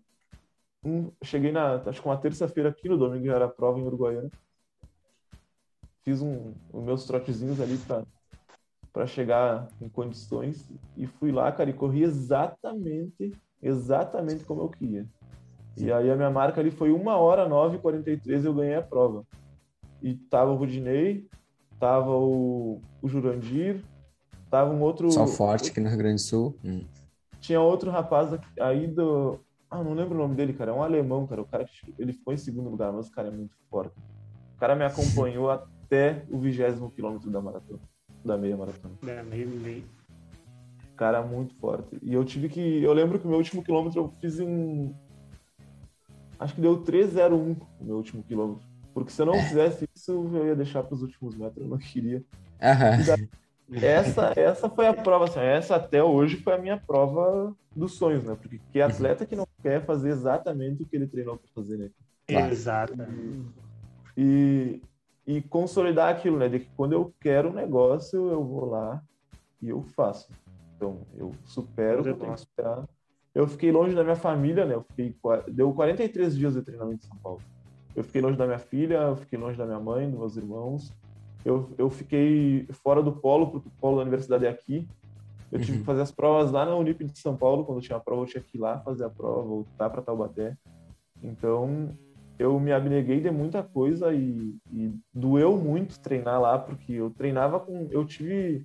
Um, cheguei na, acho que uma terça-feira aqui no domingo, era a prova em Uruguaiana. Fiz um, os meus trotezinhos ali pra, pra chegar em condições. E fui lá, cara, e corri exatamente, exatamente como eu queria. E aí a minha marca ali foi 1 hora 9 e 43 eu ganhei a prova. E tava o Rudinei, tava o, o Jurandir, tava um outro... Sol Forte aqui no Rio Grande do Sul. Hum. Tinha outro rapaz aí do. Ah, não lembro o nome dele, cara. É um alemão, cara. O cara ele ficou em segundo lugar, mas o cara é muito forte. O cara me acompanhou até o vigésimo quilômetro da maratona. Da meia maratona. É, meio, meio. Cara, muito forte. E eu tive que. Eu lembro que o meu último quilômetro eu fiz em. Acho que deu 3,01 o meu último quilômetro. Porque se eu não fizesse isso, eu ia deixar para os últimos metros. Eu não queria. Aham. Essa, essa foi a prova, assim, essa até hoje foi a minha prova dos sonhos, né? Porque que atleta que não quer fazer exatamente o que ele treinou para fazer, né? Claro. Exato. E, e consolidar aquilo, né? De que quando eu quero um negócio, eu vou lá e eu faço. Então, eu supero o que eu tenho que superar. Eu fiquei longe da minha família, né? Eu fiquei, deu 43 dias de treinamento em São Paulo. Eu fiquei longe da minha filha, eu fiquei longe da minha mãe, dos meus irmãos. Eu, eu fiquei fora do polo, porque o polo da universidade é aqui. Eu tive Uhum. que fazer as provas lá na Unip de São Paulo. Quando tinha a prova, eu tinha que ir lá fazer a prova, voltar para Taubaté. Então, eu me abneguei de muita coisa e, e doeu muito treinar lá, porque eu treinava com. Eu tive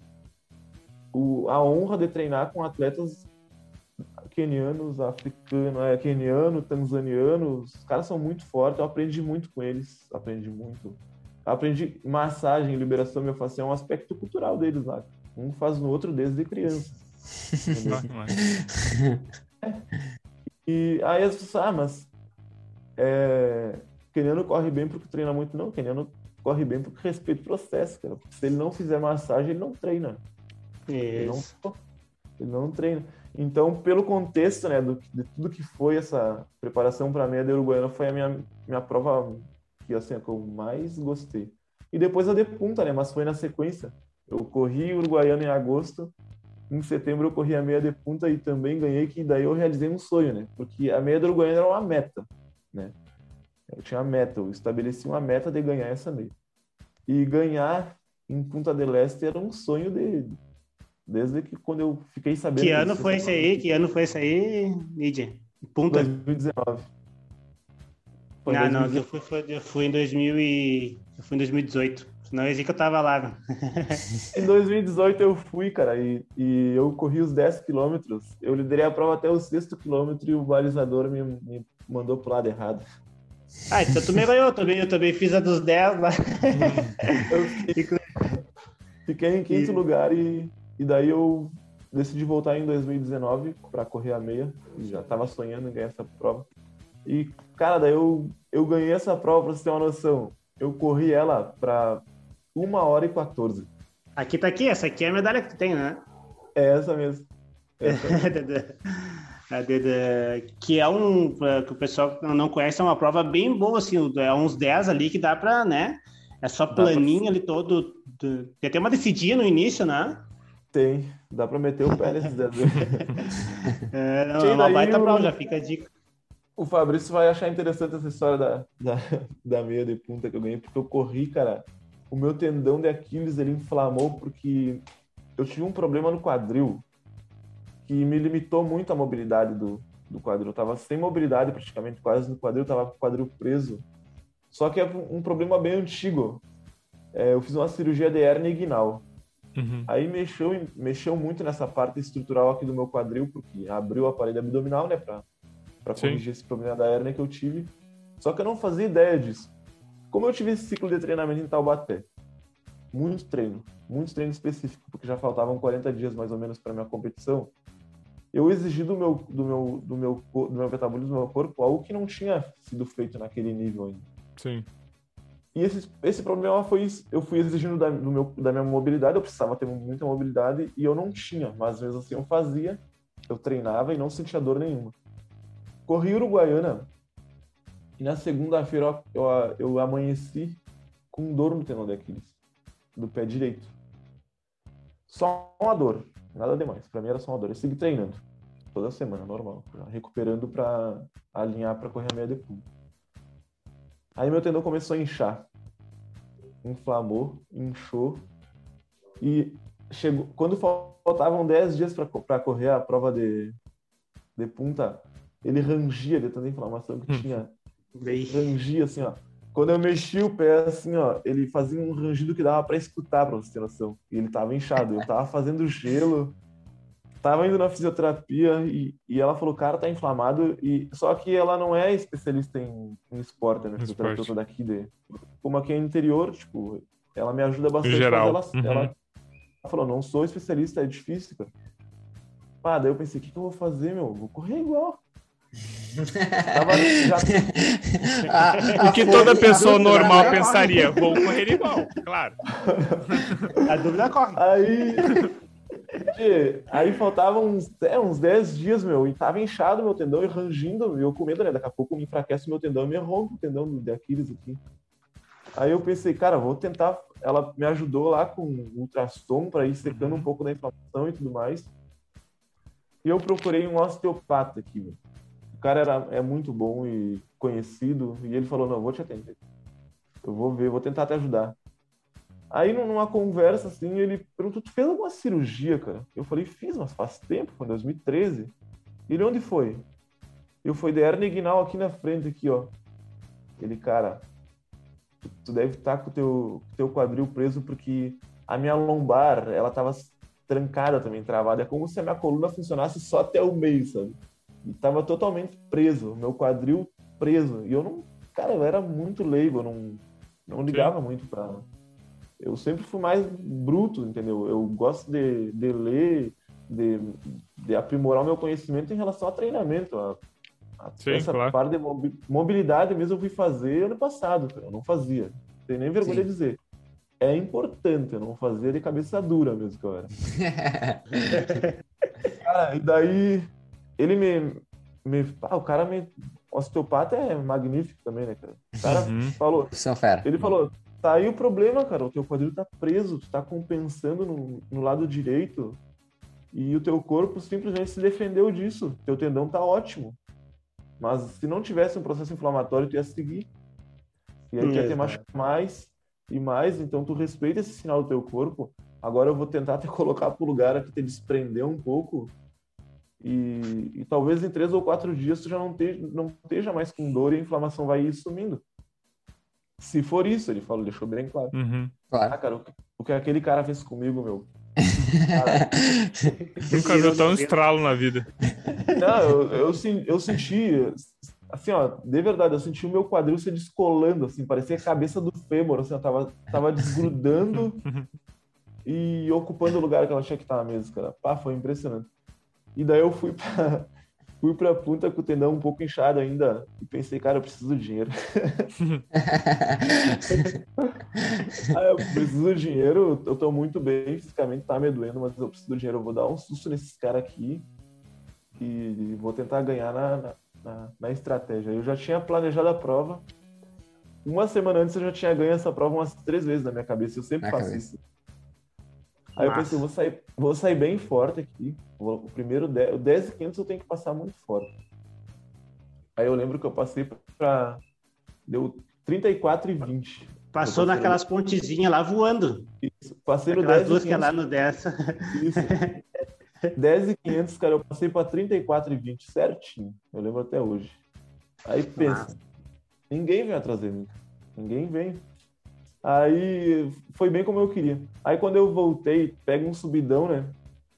o, a honra de treinar com atletas quenianos, africanos, é, queniano, tanzaniano. Os caras são muito fortes, eu aprendi muito com eles, aprendi muito. Aprendi massagem, liberação miofascial, é um aspecto cultural deles lá. Um faz no outro desde criança. E aí as pessoas, ah, mas é, Keniano corre bem porque treina muito. Não, Keniano corre bem porque respeita o processo, cara. Porque se ele não fizer massagem, ele não treina. Ele não, ele não treina. Então, pelo contexto, né, do, de tudo que foi essa preparação para a meia da Uruguaiana, foi a minha, minha prova que assim, é que eu mais gostei. E depois a de punta, né? Mas foi na sequência. Eu corri Uruguaiana em agosto, em setembro eu corri a meia de punta e também ganhei, que daí eu realizei um sonho, né? Porque a meia do Uruguaiana era uma meta, né? Eu tinha uma meta, eu estabeleci uma meta de ganhar essa meia. E ganhar em Punta del Este era um sonho de desde que quando eu fiquei sabendo. Que ano foi esse aí? Que ano foi esse aí, Lídia? Punta 2019. Foi não, 2019. não, eu fui, foi, eu fui em 2000 e eu fui em 2018. Senão eu que eu tava lá. Em 2018 eu fui, cara, e, e eu corri os 10 quilômetros. Eu liderei a prova até o sexto quilômetro e o balizador me, me mandou pro lado errado. Ah, então tu me ganhou também. Eu também fiz a dos 10 lá. eu fiquei, fiquei em quinto e... lugar e, e daí eu decidi voltar em 2019 para correr a meia. Já tava sonhando em ganhar essa prova. E, cara, daí eu, eu ganhei essa prova, pra você ter uma noção. Eu corri ela para uma hora e 14. Aqui tá aqui, essa aqui é a medalha que tu tem, né? É essa mesmo. Essa. que é um que o pessoal não conhece, é uma prova bem boa, assim, é uns 10 ali que dá para, né? É só planinho pra... ali todo. Tem até uma decidinha no início, né? Tem, dá para meter o pé nesses 10 é, não, é uma baita o... prova, já fica a dica. O Fabrício vai achar interessante essa história da, da, da meia de punta que eu ganhei, porque eu corri, cara, o meu tendão de Aquiles ele inflamou porque eu tive um problema no quadril que me limitou muito a mobilidade do, do quadril. Eu tava sem mobilidade praticamente, quase no quadril, tava com o quadril preso. Só que é um problema bem antigo. É, eu fiz uma cirurgia de hernia inguinal. Uhum. Aí mexeu, mexeu muito nessa parte estrutural aqui do meu quadril, porque abriu a parede abdominal, né, para corrigir esse problema da hernia que eu tive. Só que eu não fazia ideia disso. Como eu tive esse ciclo de treinamento em Taubaté, muito treino, muito treino específico, porque já faltavam 40 dias mais ou menos para minha competição, eu exigi do meu, do meu, do meu, do meu metabolismo, do meu corpo, algo que não tinha sido feito naquele nível ainda. Sim. E esse, esse problema foi eu fui exigindo da, do meu, da minha mobilidade, eu precisava ter muita mobilidade e eu não tinha, mas mesmo assim eu fazia, eu treinava e não sentia dor nenhuma. Corri Uruguaiana e na segunda-feira eu, eu amanheci com dor no tendão de Aquiles, do pé direito. Só uma dor, nada demais. Para mim era só uma dor. Eu segui treinando toda semana, normal, recuperando para alinhar para correr a meia de punta. Aí meu tendão começou a inchar, inflamou, inchou e chegou. Quando faltavam 10 dias para correr a prova de, de punta, ele rangia de tanta inflamação que hum. tinha rangia assim, ó. Quando eu mexi o pé, assim, ó, ele fazia um rangido que dava para escutar, pra você ter noção. E ele tava inchado. Eu tava fazendo gelo, tava indo na fisioterapia e, e ela falou, cara, tá inflamado. E Só que ela não é especialista em, em esporte, né? Fisioterapeuta daqui de. Como aqui é interior, tipo, ela me ajuda bastante. Em geral. Ela, uhum. ela, falou, não sou especialista, é difícil, cara. Ah, daí eu pensei, o que, que eu vou fazer, meu? Vou correr igual. Tava, já... a, o que toda pessoa normal pensaria, vou correr igual, claro. A dúvida corre. Aí, aí faltavam uns, é, uns 10 dias, meu, e tava inchado meu tendão e rangindo, e eu com medo, né? Daqui a pouco me enfraquece o meu tendão e me rompe o tendão de Aquiles aqui. Aí eu pensei, cara, vou tentar. Ela me ajudou lá com ultrassom para ir secando um uhum. pouco da inflamação e tudo mais. E eu procurei um osteopata aqui, meu cara era, é muito bom e conhecido, e ele falou, não, vou te atender. Eu vou ver, vou tentar te ajudar. Aí, numa conversa, assim, ele perguntou, tu fez alguma cirurgia, cara? Eu falei, fiz, mas faz tempo, foi em 2013. Ele, onde foi? Eu fui de hernia inguinal aqui na frente, aqui, ó. Ele, cara, tu, deve estar tá com o teu, teu quadril preso porque a minha lombar, ela tava trancada também, travada. É como se a minha coluna funcionasse só até o meio, sabe? E tava totalmente preso, meu quadril preso. E eu não, cara, eu era muito leigo, eu não, não ligava Sim. muito para eu sempre fui mais bruto, entendeu? Eu gosto de, de ler, de, de aprimorar o meu conhecimento em relação a treinamento. A, a Sim, essa claro. parte de mobilidade mesmo eu fui fazer ano passado, cara. eu não fazia. Não tenho nem vergonha Sim. de dizer. É importante, eu não fazia de cabeça dura mesmo que eu era. cara, e daí ele me. me ah, o cara me osteopata é magnífico também, né, cara? O cara Uhum. falou, São fera. ele falou, tá aí o problema, cara, o teu quadril tá preso, tu tá compensando no, no lado direito e o teu corpo simplesmente se defendeu disso. Teu tendão tá ótimo. Mas se não tivesse um processo inflamatório, tu ia seguir. E aí tu ia ter machucado mais e mais, então tu respeita esse sinal do teu corpo. Agora eu vou tentar te colocar pro lugar aqui, te desprender um pouco e, e talvez em três ou quatro dias tu já não, te, não esteja mais com dor e a inflamação vai ir sumindo. Se for isso, ele falou, deixou bem claro. Uhum. Ah, Claro. cara, o que, o que aquele cara fez comigo, meu. Nunca viu tão estralo na vida. Não, eu, eu, sen- eu senti, assim, ó, de verdade, eu senti o meu quadril se descolando, assim, parecia a cabeça do fêmur, assim, eu tava, tava desgrudando e ocupando o lugar que ela tinha que estar na mesa, cara. Pá, foi impressionante. E daí eu fui pra, fui pra punta com o tendão um pouco inchado ainda e pensei, cara, eu preciso de dinheiro. Ah, eu preciso de dinheiro, eu tô muito bem fisicamente, tá me doendo, mas eu preciso do dinheiro. Eu vou dar um susto nesses caras aqui e vou tentar ganhar na, na, na- na estratégia. Eu já tinha planejado a prova. Uma semana antes eu já tinha ganho essa prova umas três vezes na minha cabeça. Eu sempre Na faço cabeça. isso. Aí eu pensei, vou sair, vou sair bem forte aqui. Vou- O primeiro 10, o 10 e 500 eu tenho que passar muito forte. Aí eu lembro que eu passei pra. Deu 34 e 20. Passou naquelas pontezinhas lá voando. Isso. Passei no Aquelas 10 duas que é 500. lá no dessa. Isso. 10 e 500, cara, eu passei pra 34 e 20 certinho. Eu lembro até hoje. Aí pensa, ninguém vem atrás de mim. Ninguém vem. Aí foi bem como eu queria. Aí quando eu voltei, pega um subidão, né?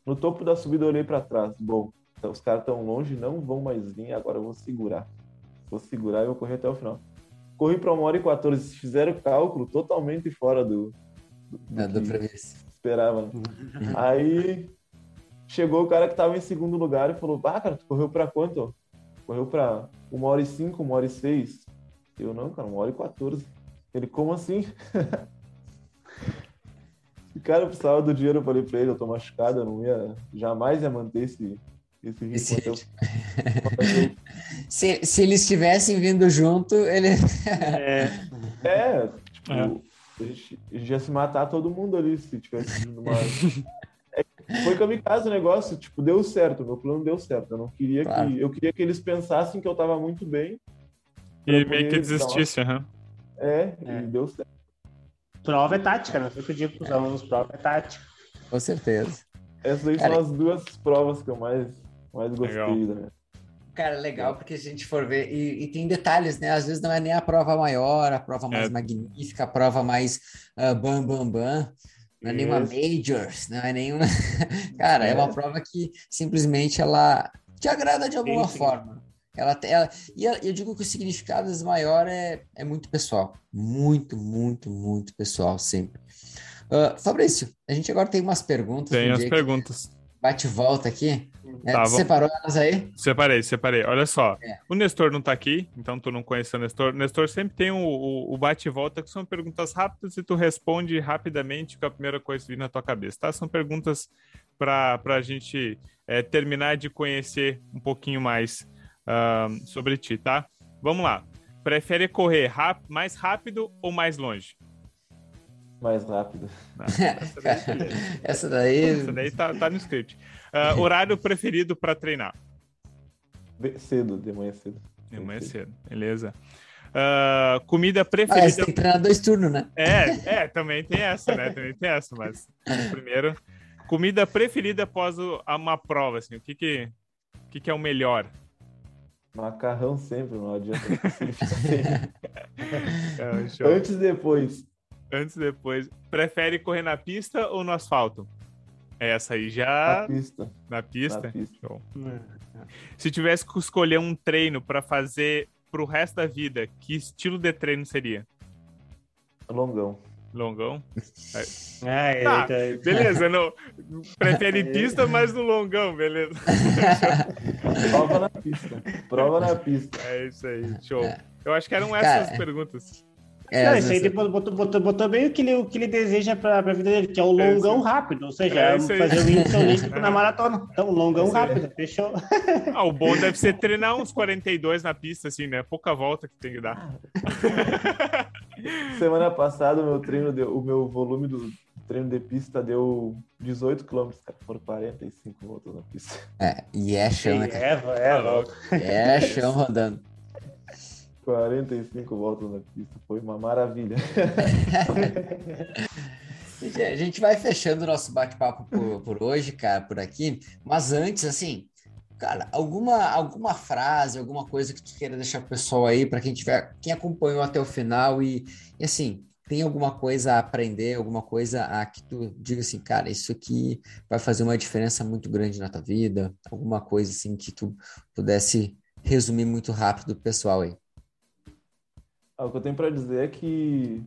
No topo da subida eu olhei pra trás. Bom, então os caras tão longe, não vão mais vir, agora eu vou segurar. Vou segurar e vou correr até o final. Corri pra 1 hora e 14. Se fizeram o cálculo, totalmente fora do, do, do Não, do esperava. né? Aí chegou o cara que tava em segundo lugar e falou: Ah, cara, tu correu pra quanto? Correu pra uma hora e cinco, uma hora e seis. Eu não, cara, uma hora e 14. Ele, como assim? Cara, eu precisava do dinheiro, eu falei pra ele, eu tô machucado, eu não ia, jamais ia manter esse, esse ritmo Esse ritmo. Se, se eles tivessem vindo junto, ele. É, É, tipo, É. A, gente, a gente ia se matar todo mundo ali se tivesse vindo uma. É, foi kamikaze o negócio, tipo, deu certo, meu plano deu certo. Eu não queria Claro. que. Eu queria que eles pensassem que eu tava muito bem. E meio que desistisse, aham. É, É. e deu certo. prova é tática, né? Foi o que eu digo pros alunos, prova é tática. Com certeza. Essas aí Cara, são as duas provas que eu mais, mais gostei Legal. da minha. Cara, legal, porque a gente for ver, e, e tem detalhes, né? Às vezes não é nem a prova maior, a prova mais É. magnífica, a prova mais ah, bam, bam, bam. Não é nenhuma majors, não é nenhuma. Cara, é. É. uma prova que simplesmente ela te agrada de alguma Sim, sim. forma. Ela, ela, e eu, digo que o significado das maior é, é muito pessoal. Muito, muito, muito pessoal, sempre. Ah, Fabrício, a gente agora tem umas perguntas. Tem do as perguntas. Bate e volta aqui. né? Tá, separou elas aí? Separei, separei. Olha só. É. O Nestor não tá aqui, então tu não conhece o Nestor. Nestor sempre tem o, o, o bate e volta, que são perguntas rápidas e tu responde rapidamente com a primeira coisa que vir na tua cabeça, tá? São perguntas para a gente é, terminar de conhecer um pouquinho mais ah, sobre ti, tá? Vamos lá. Prefere correr rap mais rápido ou mais longe? Mais rápido. Ah, essa daí, beleza. Essa daí. Essa daí tá, tá no script. Ah, horário preferido para treinar? Cedo, de manhã cedo. De manhã cedo, beleza. Ah, comida Ah, você preferida. tem que treinar dois turnos, né? É, é, também tem essa, né? Também tem essa, mas primeiro. Comida preferida após o- uma prova, assim, o que que, o que, que é o melhor? Macarrão sempre, não adianta. É, show. Antes e depois. Antes e depois. Prefere correr na pista ou no asfalto? Essa aí Na já pista. na pista. Na pista. Show. Se tivesse que escolher um treino para fazer pro resto da vida, que estilo de treino seria? Longão. Longão? É, Tá, ele tá- Beleza, não. Prefere pista, mas no longão, beleza. Prova na pista. Prova na pista. É isso aí, show. É. Eu acho que eram Cara, essas perguntas. É, não, isso aí depois botou, botou, botou, bem o que ele, o que ele deseja para a vida dele, que é o longão é rápido, ou seja, é fazer o índice olímpico na maratona. Então, longão rápido, fechou. Ah, o bom deve ser treinar uns 42 na pista, assim, né? Pouca volta que tem que dar. Semana passada, o meu treino, deu, o meu volume do treino de pista deu 18 km, cara, por 45 voltas na pista. É, e é chão, né? É, é, é, é chão rodando. 45 voltas na pista, foi uma maravilha. a gente vai fechando o nosso bate-papo por, por, hoje, cara, por aqui. Mas antes, assim, cara, alguma, alguma frase, alguma coisa que tu queira deixar pro pessoal aí, para quem tiver, quem acompanhou até o final e, e, assim, tem alguma coisa a aprender, alguma coisa a que tu diga assim, cara, isso aqui vai fazer uma diferença muito grande na tua vida, alguma coisa assim que tu pudesse resumir muito rápido pro pessoal aí. Ah, o que eu tenho para dizer é que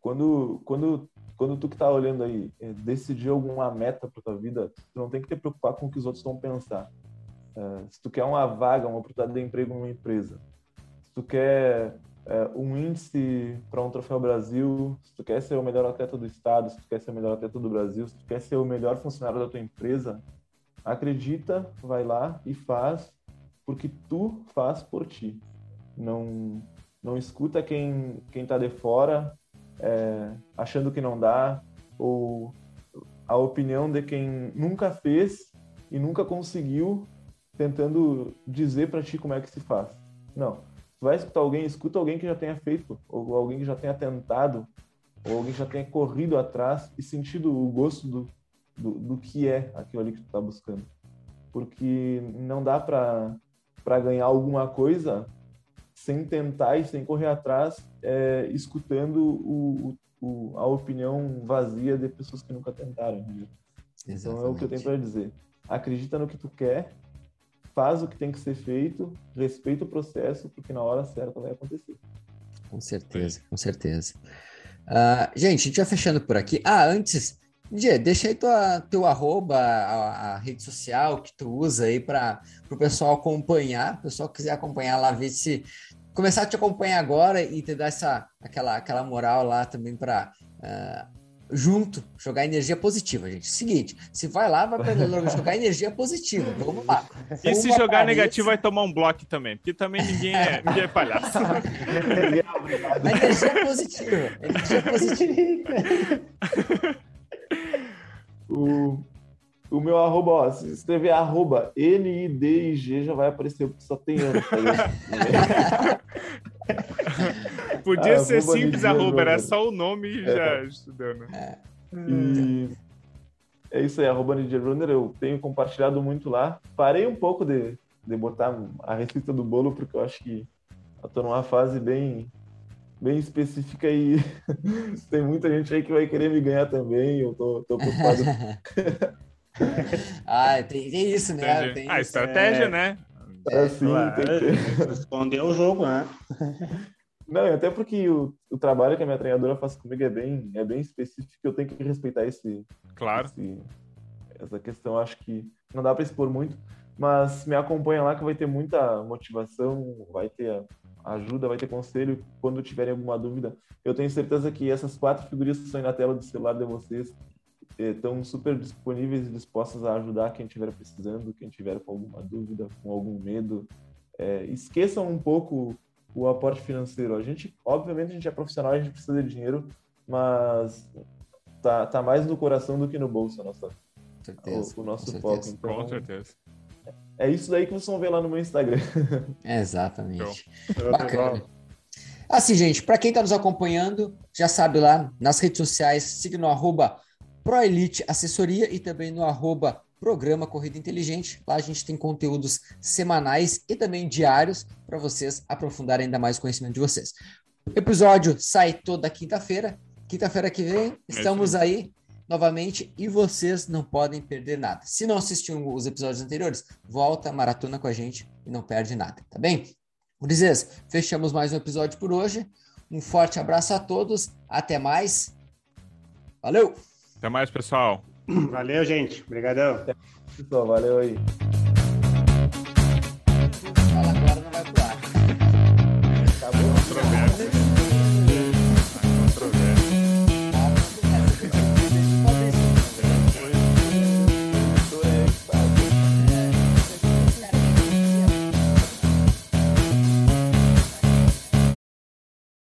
quando, quando, quando tu que tá olhando aí é, decidir alguma meta para tua vida, tu não tem que te preocupar com o que os outros vão pensar. É, se tu quer uma vaga, uma oportunidade de emprego numa empresa, se tu quer é, um índice para um troféu Brasil, se tu quer ser o melhor atleta do estado, se tu quer ser o melhor atleta do Brasil, se tu quer ser o melhor funcionário da tua empresa, acredita, vai lá e faz, porque tu faz por ti. Não não escuta quem quem está de fora é, achando que não dá ou a opinião de quem nunca fez e nunca conseguiu tentando dizer para ti como é que se faz. Não. Tu vai escutar alguém, escuta alguém que já tenha feito, ou alguém que já tenha tentado, ou alguém que já tenha corrido atrás e sentido o gosto do, do, do que é aquilo ali que tu tá buscando. Porque não dá para ganhar alguma coisa sem tentar e sem correr atrás, é, escutando o, o, a opinião vazia de pessoas que nunca tentaram. Então é o que eu tenho para dizer. Acredita no que tu quer, faz o que tem que ser feito, respeita o processo, porque na hora certa vai acontecer. Com certeza, com certeza. Uh, gente, vai fechando por aqui. Ah, antes, Gê, deixa aí tua, teu arroba, a, a, rede social que tu usa aí para o pessoal acompanhar. O pessoal quiser acompanhar lá, ver se começar a te acompanhar agora e te dar essa, aquela, aquela moral lá também para uh, ah, junto jogar energia positiva, gente. Seguinte, se vai lá, vai para jogar energia positiva. Vamos lá. E Uma se jogar negativo, vai tomar um bloco também, porque também ninguém é, ninguém é palhaço. energia positiva. Energia positiva. o, o meu arroba, ó, se escrever arroba N-I-D-I-G já vai aparecer, porque só tem ano. Tá Podia ah, ser simples arroba, era só o nome e é. já estudou, né? É. E é isso aí, arroba Runner, eu tenho compartilhado muito lá. Parei um pouco de, de botar a receita do bolo, porque eu acho que eu tô numa fase bem bem específica e tem muita gente aí que vai querer me ganhar também. Eu tô, tô preocupado. ah, tem, tem, isso, né? Tem a estratégia, é... né? É, sim, claro. tem que... Responder o jogo, né? Não, até porque o, o trabalho que a minha treinadora faz comigo é bem, é bem específico, eu tenho que respeitar esse. Claro. Esse, essa questão, acho que não dá para expor muito, mas me acompanha lá que vai ter muita motivação, vai ter ajuda, vai ter conselho quando tiverem alguma dúvida. Eu tenho certeza que essas quatro figurinhas que estão aí na tela do celular de vocês estão eh, super disponíveis e dispostas a ajudar quem estiver precisando, quem tiver com alguma dúvida, com algum medo. É, esqueçam um pouco o aporte financeiro. A gente, obviamente, a gente é profissional, a gente precisa de dinheiro, mas tá, tá mais no coração do que no bolso a nossa, certeza, o, o nosso foco. Então, com certeza. É isso daí que vocês vão ver lá no meu Instagram. exatamente. Bacana. Assim, gente, para quem está nos acompanhando, já sabe lá nas redes sociais, siga no arroba ProElite Assessoria e também no arroba Programa Corrida Inteligente. Lá a gente tem conteúdos semanais e também diários para vocês aprofundarem ainda mais o conhecimento de vocês. O episódio sai toda quinta-feira. Quinta-feira que vem, é estamos aí novamente e vocês não podem perder nada. Se não assistiu os episódios anteriores, volta, maratona com a gente e não perde nada, tá bem? Ulisses, fechamos mais um episódio por hoje. Um forte abraço a todos, até mais. Valeu! Até mais, pessoal. Valeu, gente. Obrigadão. Pessoal, valeu aí.